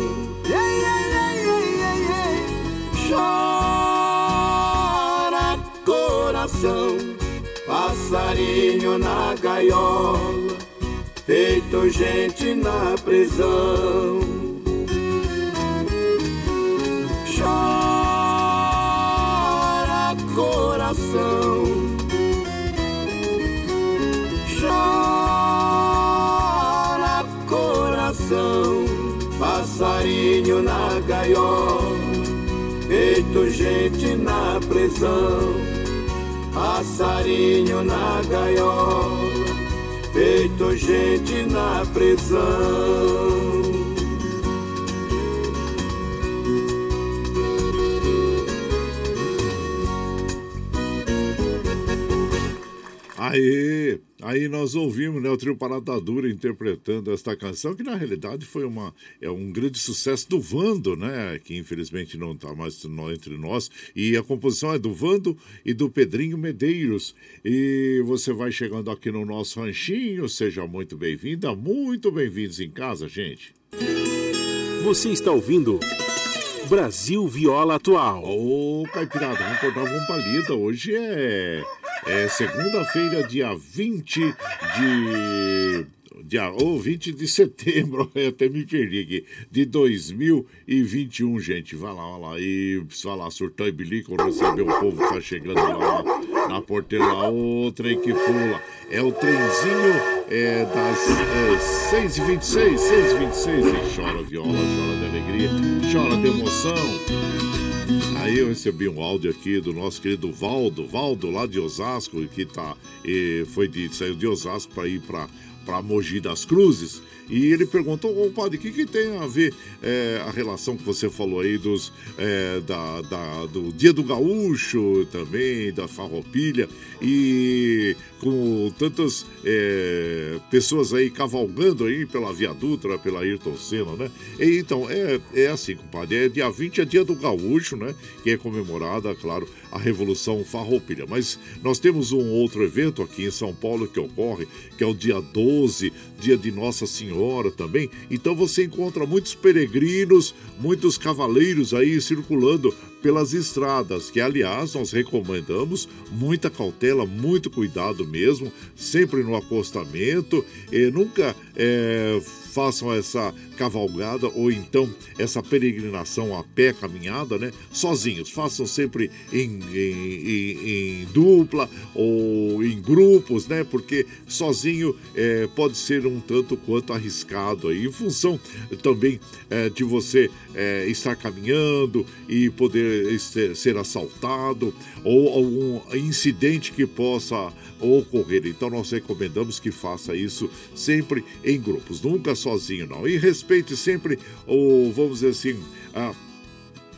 chora coração, passarinho na gaiola, feito gente na prisão. Gaiola, feito gente na prisão, passarinho na gaiola, feito gente na prisão. Aê! Aí nós ouvimos né, o trio Parada Dura interpretando esta canção, que na realidade foi uma, é um grande sucesso do Vando, né? Que infelizmente não está mais entre nós. E a composição é do Vando e do Pedrinho Medeiros. E você vai chegando aqui no nosso ranchinho, seja muito bem-vinda, muito bem-vindos em casa, gente. Você está ouvindo. Brasil Viola Atual. Ô, Caipirada, vamos cortar uma palida. Hoje é, é segunda-feira, dia 20 de dia oh, 20 de setembro, até me perdi aqui, de 2021, gente. Vai lá, vai lá. E vai lá, surtão e bilico, receber o povo que tá chegando lá na, na porteira, lá, o trem que pula. É o trenzinho é, das é, 6h26, 6h26. E chora viola, chora de alegria, chora de emoção. Aí eu recebi um áudio aqui do nosso querido Valdo, Valdo lá de Osasco, que tá, e foi de, saiu de Osasco para ir para para Mogi das Cruzes. E ele perguntou, ô padre, o que, que tem a ver é, a relação que você falou aí dos, é, da, da, do Dia do Gaúcho também, da farroupilha, e com tantas é, pessoas aí cavalgando aí pela Via Dutra, pela Ayrton Senna, né? E, então, é, é assim, compadre, é dia 20 é dia do Gaúcho, né? Que é comemorada, claro, a Revolução Farroupilha. Mas nós temos um outro evento aqui em São Paulo que ocorre, que é o dia 12, dia de Nossa Senhora também. Então você encontra muitos peregrinos, muitos cavaleiros aí circulando pelas estradas, que aliás nós recomendamos muita cautela, muito cuidado mesmo, sempre no acostamento, e nunca é, façam essa cavalgada ou então essa peregrinação a pé, caminhada, né? Sozinhos. Façam sempre em, em, em, em dupla ou em grupos, né? Porque sozinho é, pode ser um tanto quanto arriscado aí, em função também é, de você é, estar caminhando e poder ser assaltado ou algum incidente que possa ocorrer. Então nós recomendamos que faça isso sempre em grupos, nunca sozinho não. E respeite sempre o, vamos dizer assim, a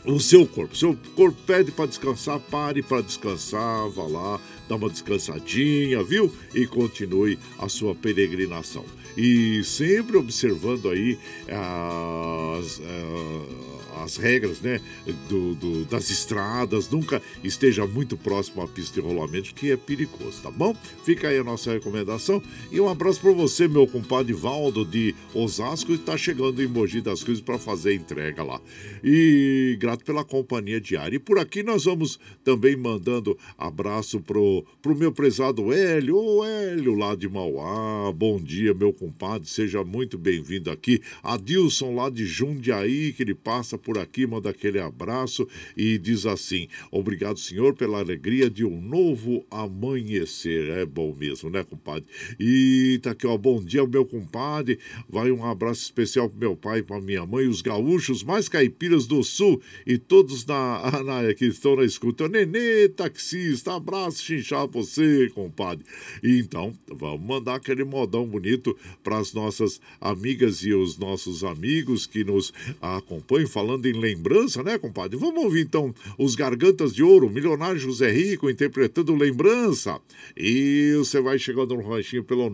o seu corpo. Seu corpo pede para descansar, pare para descansar, vá lá, dá uma descansadinha, viu? E continue a sua peregrinação. E sempre observando aí as, eh, as regras né, do, do, das estradas, nunca esteja muito próximo à pista de rolamento, que é perigoso, tá bom? Fica aí a nossa recomendação. E um abraço para você, meu compadre Valdo de Osasco, que está chegando em Mogi das Cruzes para fazer a entrega lá. E grato pela companhia diária. E por aqui nós vamos também mandando abraço pro, pro meu prezado Hélio, ô Hélio lá de Mauá. Bom dia, meu compadre, seja muito bem-vindo aqui. Adilson lá de Jundiaí, que ele passa por aqui, manda aquele abraço e diz assim: Obrigado, Senhor, pela alegria de um novo amanhecer. É bom mesmo, né, compadre? E tá aqui, ó, bom dia, meu compadre. Vai um abraço especial pro meu pai, pra minha mãe, os gaúchos mais caipiras do sul e todos na, na que estão na escuta. Nenê, taxista, abraço, chinchar você, compadre. E então, vamos mandar aquele modão bonito para as nossas amigas e os nossos amigos que nos acompanham, falando em lembrança, né, compadre? Vamos ouvir então os Gargantas de Ouro, milionário José Rico interpretando lembrança. E você vai chegando no ranchinho pelo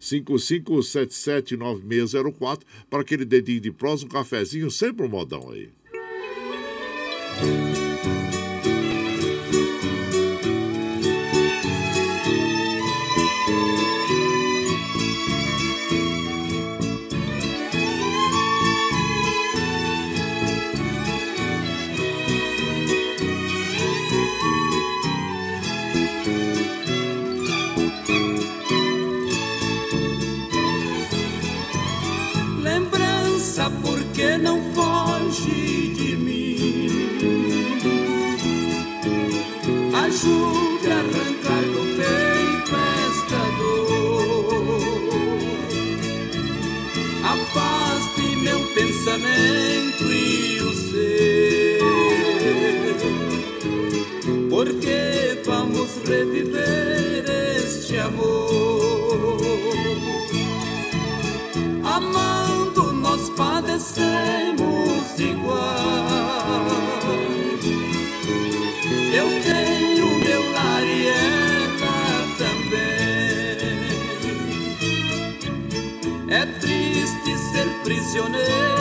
955779604 para aquele dedinho de prós, um cafezinho, sempre um modão aí. ajude igual. Eu tenho meu lar e ela também. É triste ser prisioneiro.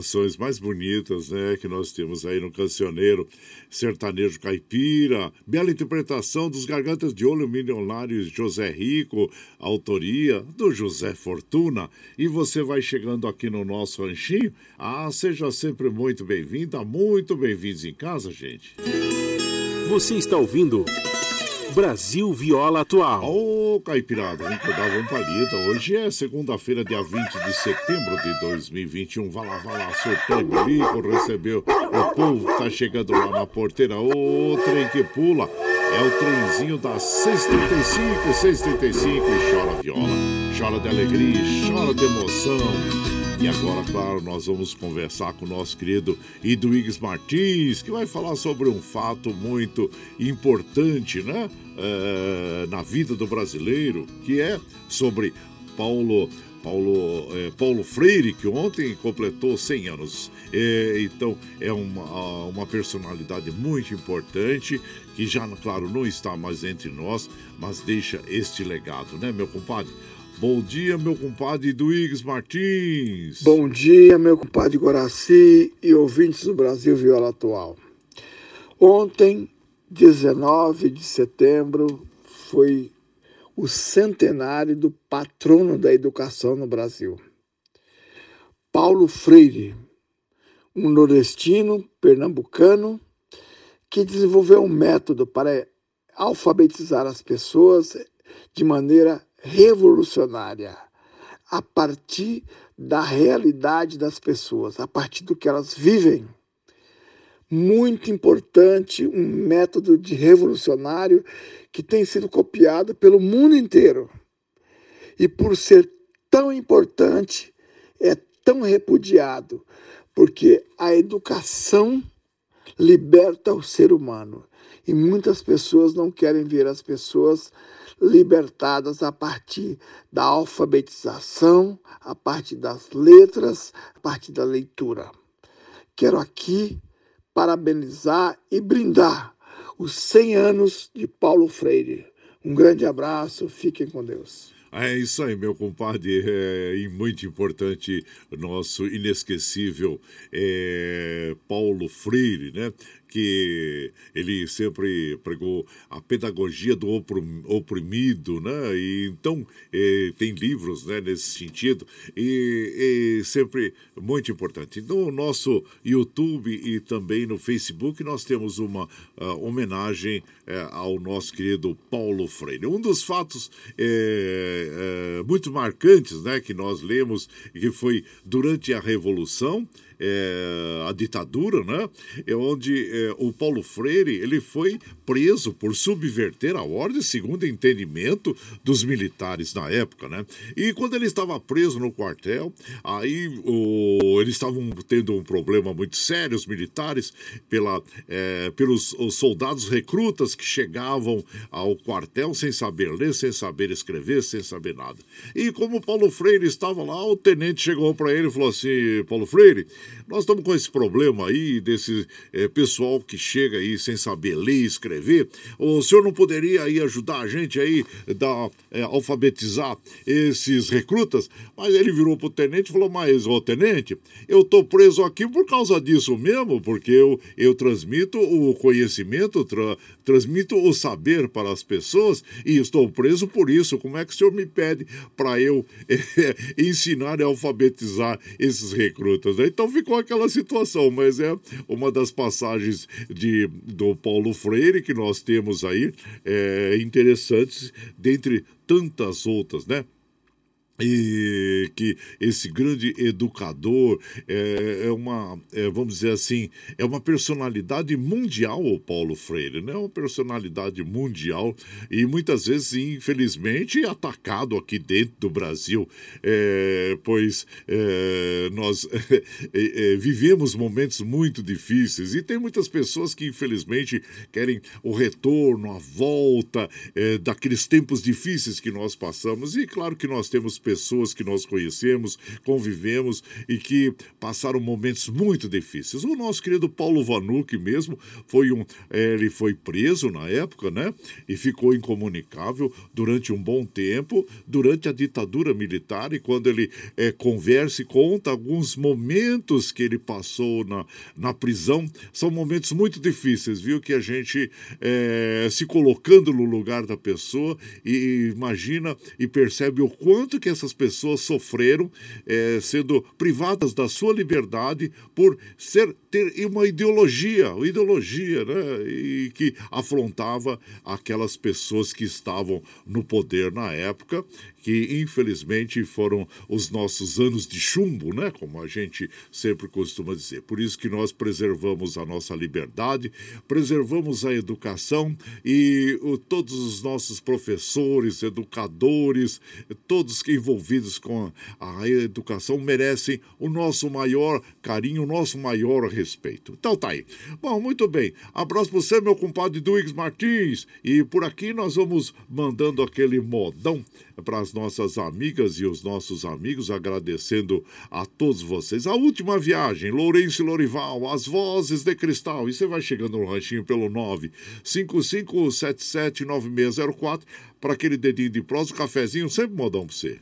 Canções mais bonitas, né, que nós temos aí no cancioneiro sertanejo caipira. Bela interpretação dos Gargantas de Olho Milionários José Rico, autoria do José Fortuna. E você vai chegando aqui no nosso ranchinho. Ah, seja sempre muito bem-vinda, muito bem-vindos em casa, gente. Você está ouvindo Brasil Viola Atual. Ô, Caipirada, vamos cuidar, vamos palida. Hoje é segunda-feira, dia 20 de setembro de 2021. Vai lá, vai lá, surtando bico, recebeu. O povo tá chegando lá na porteira. Ô, trem que pula. É o trenzinho das 635, 635. E chora viola, chora de alegria, chora de emoção. E agora, claro, nós vamos conversar com o nosso querido Iduígues Martins, que vai falar sobre um fato muito importante, né? É, na vida do brasileiro, que é sobre Paulo. Paulo, é, Paulo Freire, que ontem completou 100 anos. É, então, é uma, uma personalidade muito importante, que já, claro, não está mais entre nós, mas deixa este legado, né, meu compadre? Bom dia, meu compadre Duígues Martins. Bom dia, meu compadre Guaraci e ouvintes do Brasil Viola Atual. Ontem, 19 de setembro, foi o centenário do patrono da educação no Brasil. Paulo Freire, um nordestino pernambucano que desenvolveu um método para alfabetizar as pessoas de maneira revolucionária, a partir da realidade das pessoas, a partir do que elas vivem. Muito importante, um método de revolucionário que tem sido copiado pelo mundo inteiro. E por ser tão importante, é tão repudiado, porque a educação liberta o ser humano. E muitas pessoas não querem ver as pessoas libertadas a partir da alfabetização, a partir das letras, a partir da leitura. Quero aqui parabenizar e brindar os 100 anos de Paulo Freire. Um grande abraço, fiquem com Deus. É isso aí, meu compadre. É muito importante nosso inesquecível é, Paulo Freire, né? Que ele sempre pregou a pedagogia do oprimido, né? E, então, eh, tem livros né, nesse sentido e, sempre muito importante. No nosso YouTube e também no Facebook nós temos uma uh, homenagem uh, ao nosso querido Paulo Freire. Um dos fatos uh, muito marcantes né, que nós lemos, que foi durante a Revolução, é, a ditadura, né? É onde é, o Paulo Freire ele foi preso por subverter a ordem segundo entendimento dos militares na época, né? E quando ele estava preso no quartel, aí o, eles estavam tendo um problema muito sério, os militares, pela, é, pelos soldados recrutas que chegavam ao quartel sem saber ler, sem saber escrever, sem saber nada. E como Paulo Freire estava lá, o tenente chegou para ele e falou assim: Paulo Freire, nós estamos com esse problema aí desse é, pessoal que chega aí sem saber ler e escrever. O senhor não poderia aí ajudar a gente aí da é, alfabetizar esses recrutas? Mas ele virou pro tenente e falou: Mas, ô tenente, eu tô preso aqui por causa disso mesmo, porque eu, eu transmito o conhecimento, tra, transmito o saber para as pessoas e estou preso por isso. Como é que o senhor me pede para eu é, ensinar e alfabetizar esses recrutas? Então ficou aquela situação, mas é uma das passagens de, do Paulo Freire que nós temos aí, é, interessantes, dentre tantas outras, né? E que esse grande educador é, é uma, é, vamos dizer assim, é uma personalidade mundial, o Paulo Freire, né? Uma personalidade mundial e muitas vezes, infelizmente, atacado aqui dentro do Brasil, é, pois é, nós é, é, vivemos momentos muito difíceis e tem muitas pessoas que, infelizmente, querem o retorno, a volta daqueles tempos difíceis que nós passamos e, claro, que nós temos pessoas que nós conhecemos, convivemos e que passaram momentos muito difíceis. O nosso querido Paulo Vanucci mesmo foi um. É, ele foi preso na época, né? E ficou incomunicável durante um bom tempo, durante a ditadura militar, e quando ele é, conversa e conta alguns momentos que ele passou na, na prisão, são momentos muito difíceis, viu? Que a gente é, se colocando no lugar da pessoa e imagina e percebe o quanto que essa essas pessoas sofreram, é, sendo privadas da sua liberdade por ser ter uma ideologia, uma ideologia, né, e que afrontava aquelas pessoas que estavam no poder na época que infelizmente foram os nossos anos de chumbo, né? Como a gente sempre costuma dizer. Por isso que nós preservamos a nossa liberdade, preservamos a educação e o, todos os nossos professores, educadores, todos que envolvidos com a, a educação merecem o nosso maior carinho, o nosso maior respeito. Então tá aí. Bom, muito bem. Abraço para você, meu compadre Duígues Martins. E por aqui nós vamos mandando aquele modão para as nossas amigas e os nossos amigos, agradecendo a todos vocês. A última viagem, Lourenço Lorival, as vozes de cristal. E você vai chegando no ranchinho pelo 955779604 para aquele dedinho de prosa, o cafezinho, sempre modão para você.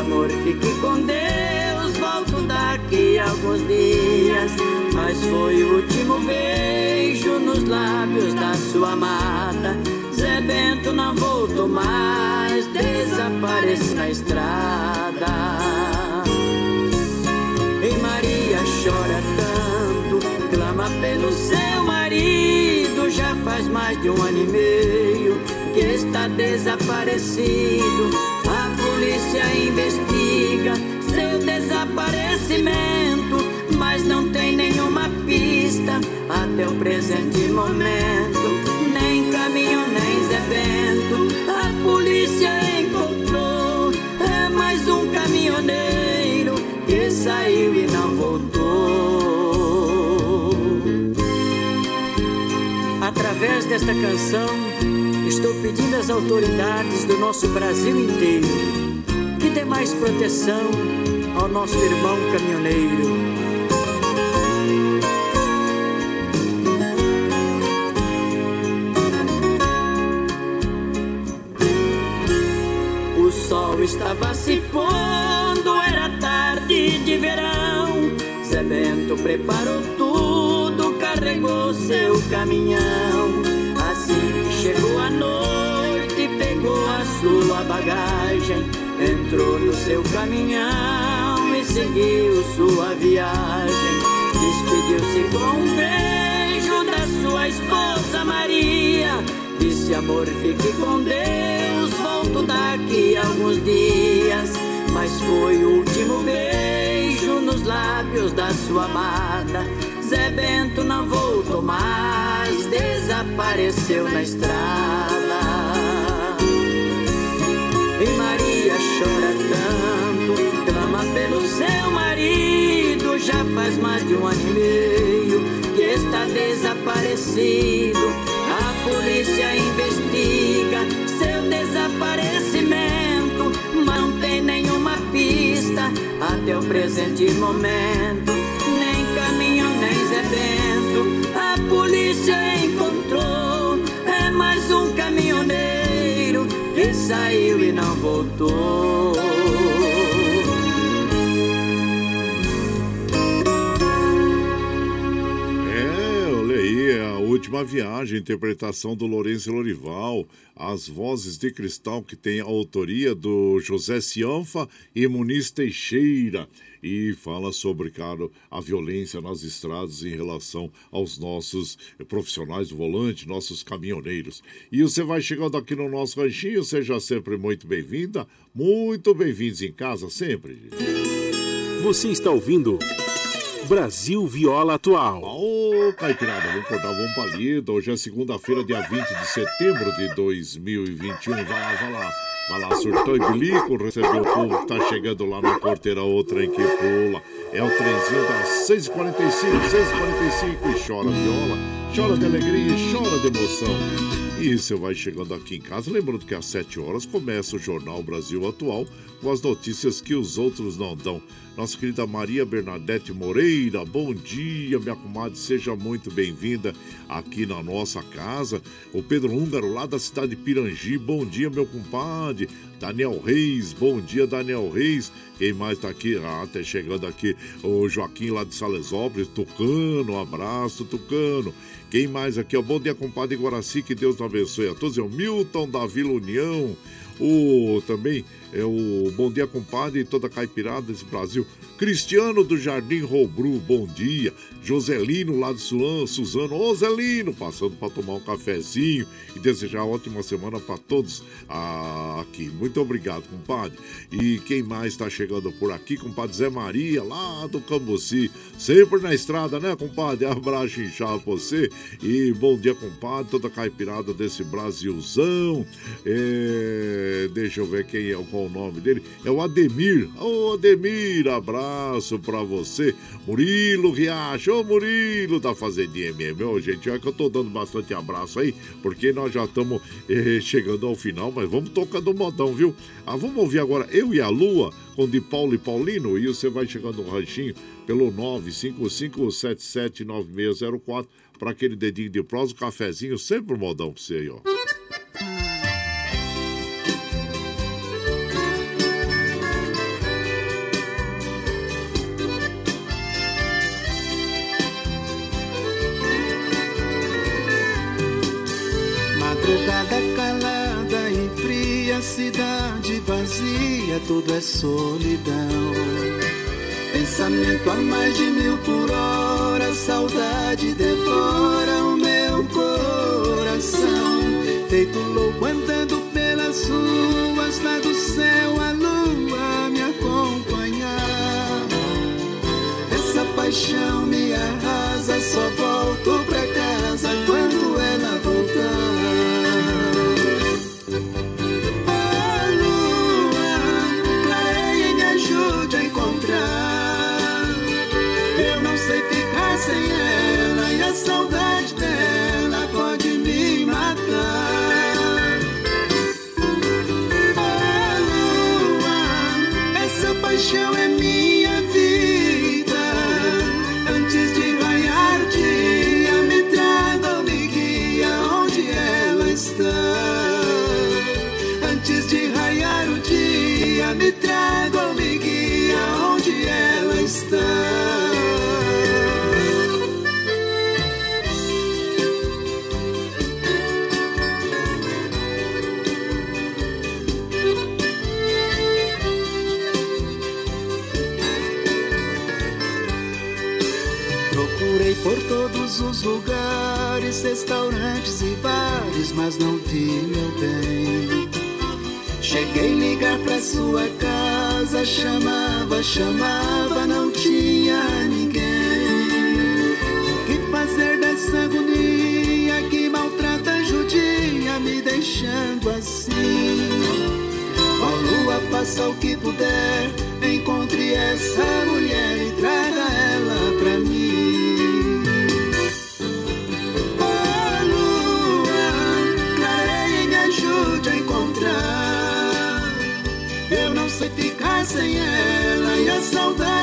Amor, fique com Deus, volto daqui a alguns dias. Mas foi o último beijo nos lábios da sua amada. Zé Bento não voltou mais, desaparece na estrada. E Maria chora tanto, clama pelo seu marido. Já faz mais de um ano e meio que está desaparecido. Polícia investiga seu desaparecimento mas não tem nenhuma pista até o presente momento. Nem caminho, nem Zé Bento, a polícia encontrou. É mais um caminhoneiro que saiu e não voltou. Através desta canção, estou pedindo às autoridades do nosso Brasil inteiro dê mais proteção ao nosso irmão caminhoneiro sol estava se pondo, era tarde de verão. Zé Bento preparou tudo, carregou seu caminhão. Assim que chegou a noite, pegou a sua bagagem, entrou no seu caminhão e seguiu sua viagem. Despediu-se com um beijo da sua esposa Maria. Disse amor, fique com Deus volto daqui a alguns dias. Mas foi o último beijo nos lábios da sua amada. Zé Bento não voltou mais, desapareceu na estrada. Já faz mais de um ano e meio que está desaparecido. A polícia investiga desaparecimento, mas não tem nenhuma pista até o presente momento. Nem caminho, nem Zé Bento, a polícia encontrou. É mais um caminhoneiro que saiu e não voltou. Última viagem, interpretação do Lourenço Lorival, as vozes de cristal que tem a autoria do José Cianfa e Muniz Teixeira e fala sobre, cara, a violência nas estradas em relação aos nossos profissionais do volante, nossos caminhoneiros. E você vai chegando aqui no nosso ranchinho, seja sempre muito bem-vinda, muito bem-vindos em casa sempre. Você está ouvindo Brasil Viola Atual. Ô, Caipirada, vamos cortar, vamos palida. Hoje é segunda-feira, dia 20 de setembro de 2021. Vai lá, vai lá. Vai lá, surtou e bilico, recebeu o povo que tá chegando lá na porteira, outra em que pula. É o trenzinho das 6h45, 6h45 e chora viola, chora de alegria e chora de emoção. E você vai chegando aqui em casa, lembrando que às 7 horas começa o Jornal Brasil Atual com as notícias que os outros não dão. Nossa querida Maria Bernadette Moreira, bom dia, minha comadre, seja muito bem-vinda aqui na nossa casa. O Pedro Húngaro, lá da cidade de Pirangi, bom dia, meu compadre. Daniel Reis, bom dia, Daniel Reis. Quem mais tá aqui? Ah, tá chegando aqui o Joaquim lá de Salesópolis, Tucano, um abraço, Tucano. Quem mais aqui? Bom dia, compadre Guaraci, que Deus abençoe a todos. É o Milton da Vila União. O também é o Bom Dia Compadre e toda a caipirada desse Brasil. Cristiano do Jardim Robru, bom dia. Joselino lá de Suan, Suzano, ô Zelino, passando para tomar um cafezinho e desejar ótima semana para todos aqui. Muito obrigado, compadre. E quem mais está chegando por aqui, compadre Zé Maria, lá do Cambuci, sempre na estrada, né, compadre? Abraço inchado pra você e bom dia, compadre, toda a caipirada desse Brasilzão. É deixa eu ver quem é, qual o nome dele. É o Ademir. Ô, Ademir, abraço pra você. Murilo Riacho. Ô, Murilo da Fazendinha MM. Ô, gente, olha que eu tô dando bastante abraço aí, porque nós já estamos eh, chegando ao final, mas vamos tocando o modão, viu? Ah, vamos ouvir agora Eu e a Lua, com de Paulo e Paulino, e você vai chegando no ranchinho pelo 955779604 para aquele dedinho de prosa, um cafezinho, sempre modão pra você aí, ó. Vazia, tudo é solidão. Pensamento a mais de mil por hora, saudade devora o meu coração. Feito louco andando pelas ruas, lá do céu a lua me acompanhar. Essa paixão me pra sua casa, chamava, chamava, não tinha ninguém. O que fazer dessa agonia que maltrata, judia, me deixando assim? Ó lua, faça o que puder, encontre essa mulher e traga ela sem ela e a saudade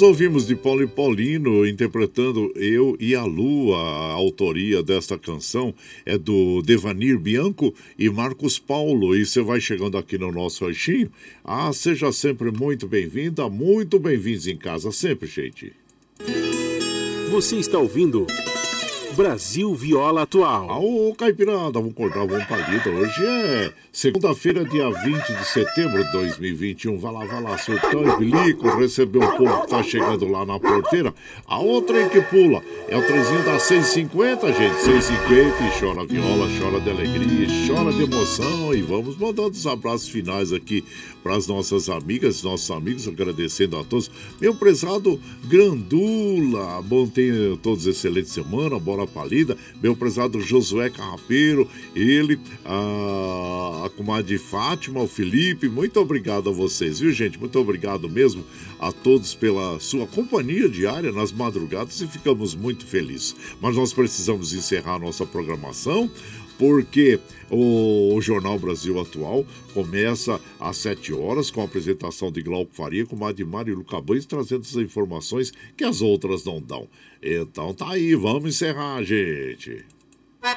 nós ouvimos de Paulo e Paulino interpretando Eu e a Lua. A autoria desta canção é do Devanir Bianco e Marcos Paulo. E você vai chegando aqui no nosso ranchinho. Ah, seja sempre muito bem-vinda, muito bem-vindos em casa, sempre, gente. Você está ouvindo Brasil Viola Atual. Ô, Caipirada, vamos cortar uma palida. Hoje é segunda-feira, dia 20 de setembro de 2021. Vai lá, vai lá, surtão e bilico, recebeu o povo que tá chegando lá na porteira. A outra aí que pula é o trezinho da 650, gente. 650 e chora viola, chora de alegria, chora de emoção. E vamos mandando os abraços finais aqui para as nossas amigas, nossos amigos, agradecendo a todos. Meu prezado Grandula, bom ter todos excelente semana, bora palida. Meu prezado Josué Carrapeiro, ele, a, a comadre Fátima, o Felipe, muito obrigado a vocês, viu gente? Muito obrigado mesmo a todos pela sua companhia diária nas madrugadas e ficamos muito felizes. Mas nós precisamos encerrar nossa programação porque o, Jornal Brasil Atual começa às 7 horas com a apresentação de Glauco Faria com de Mário Lucabães trazendo as informações que as outras não dão. Então tá aí, vamos encerrar, gente. Tchau,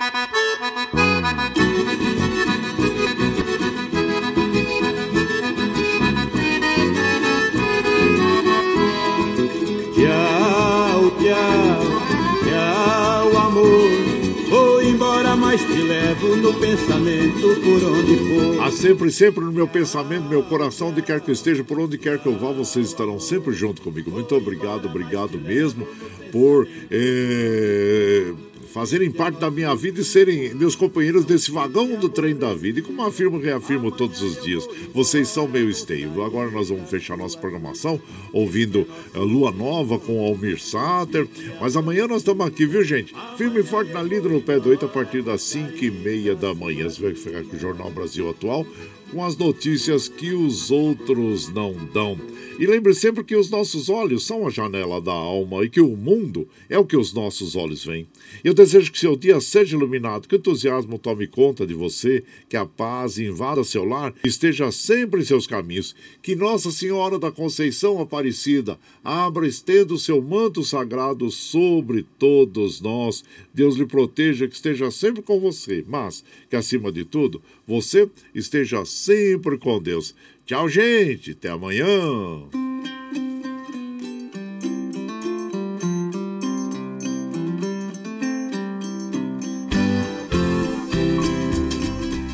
levo no pensamento por onde for. Há sempre, sempre no meu pensamento, meu coração, onde quer que eu esteja, por onde quer que eu vá, vocês estarão sempre junto comigo. Muito obrigado, obrigado mesmo por. Eh fazerem parte da minha vida e serem meus companheiros desse vagão do trem da vida. E como afirmo reafirmo todos os dias, vocês são meu esteio. Agora nós vamos fechar nossa programação ouvindo uh, Lua Nova com Almir Sater. Mas amanhã nós estamos aqui, viu, gente? Firme e forte na lida no pé do 8 a partir das 5 e meia da manhã. Você vai ficar com o Jornal Brasil Atual com as notícias que os outros não dão. E lembre sempre que os nossos olhos são a janela da alma e que o mundo é o que os nossos olhos veem. Eu desejo que seu dia seja iluminado, que o entusiasmo tome conta de você, que a paz invada seu lar e esteja sempre em seus caminhos. Que Nossa Senhora da Conceição Aparecida abra estendo o seu manto sagrado sobre todos nós. Deus lhe proteja, que esteja sempre com você, mas que acima de tudo, você esteja sempre com Deus. Tchau, gente. Até amanhã.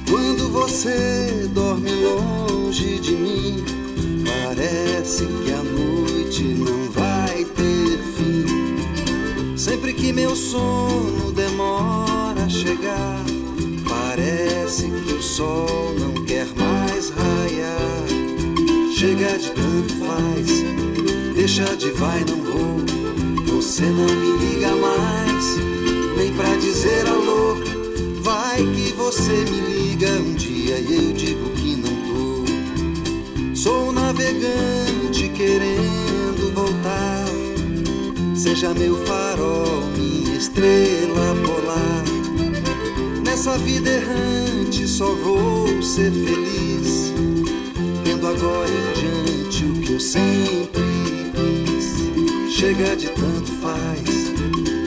Quando você dorme longe de mim, parece que a noite não vai ter fim. Sempre que meu sono demora a chegar, parece que o sol não quer mais raiar. Chega de tanto faz, deixa de vai, não vou. Você não me liga mais, nem pra dizer alô. Vai que você me liga um dia e eu digo que não tô. Sou navegante querendo voltar. Seja meu farol, minha estrela polar. Nessa vida errante só vou ser feliz agora em diante o que eu sempre quis. Chega de tanto faz,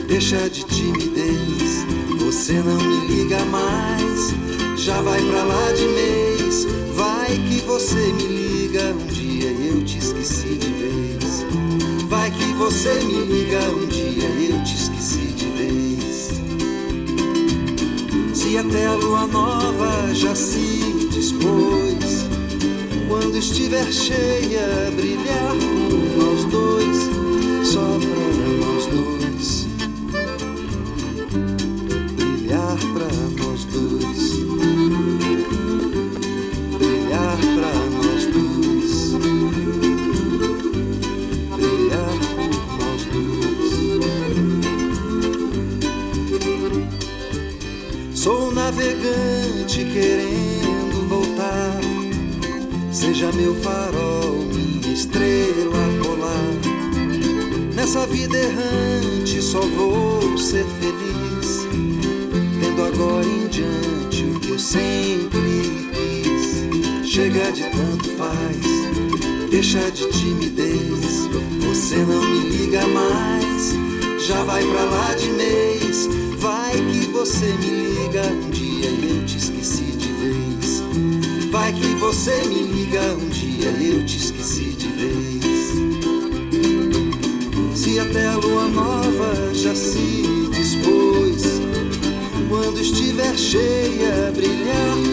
deixa de timidez. Você não me liga mais, já vai pra lá de mês. Vai que você me liga um dia e eu te esqueci de vez. Vai que você me liga um dia e eu te esqueci Se até a lua nova já se dispôs. Quando estiver cheia, brilhar por nós dois, Sou navegante querendo voltar Seja meu farol, minha estrela polar. Nessa vida errante só vou ser feliz, tendo agora em diante o que eu sempre quis. Chega de tanto faz, deixa de timidez. Você não me liga mais, já vai pra lá de mês. Vai que você me liga um dia e eu te esqueci de vez. Vai que você me liga um dia e eu te esqueci de vez. Se até a lua nova já se dispôs, quando estiver cheia, brilhar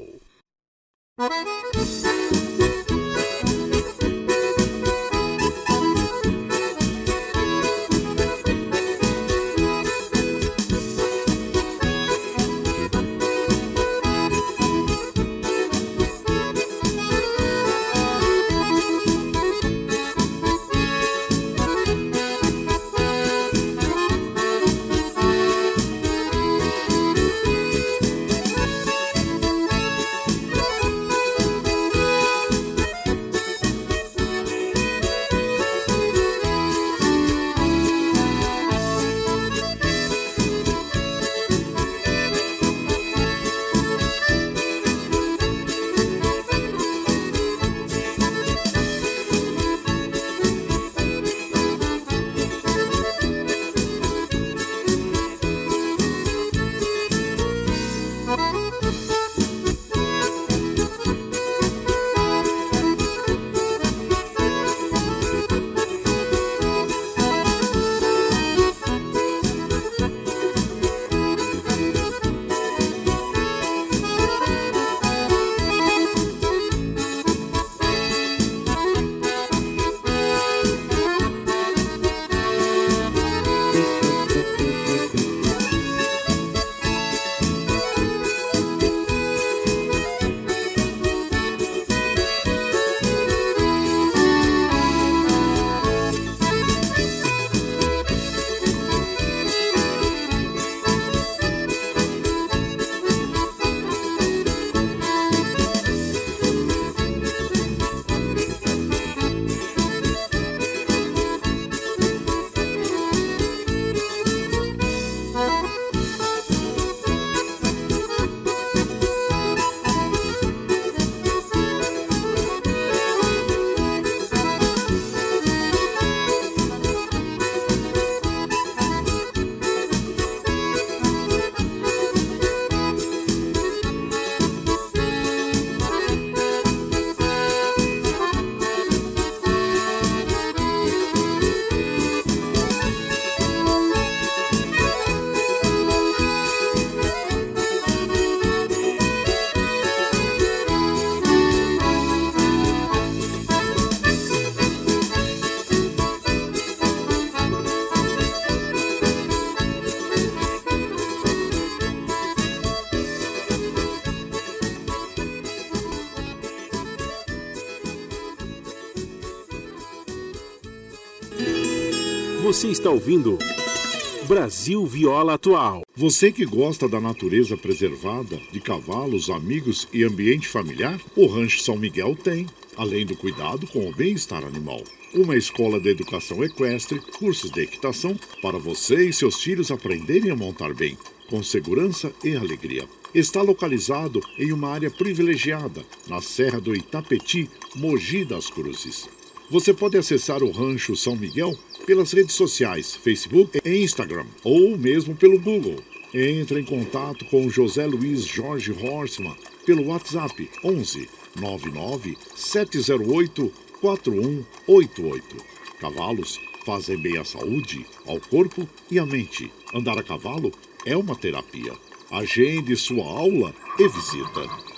Você está ouvindo Brasil Viola Atual. Você que gosta da natureza preservada, de cavalos, amigos e ambiente familiar, o Rancho São Miguel tem, além do cuidado com o bem-estar animal. Uma escola de educação equestre, cursos de equitação para você e seus filhos aprenderem a montar bem, com segurança e alegria. Está localizado em uma área privilegiada, na Serra do Itapetí, Mogi das Cruzes. Você pode acessar o Rancho São Miguel pelas redes sociais, Facebook e Instagram, ou mesmo pelo Google. Entre em contato com José Luiz Jorge Horstmann pelo WhatsApp 11 99 708 4188. Cavalos fazem bem à saúde, ao corpo e à mente. Andar a cavalo é uma terapia. Agende sua aula e visita.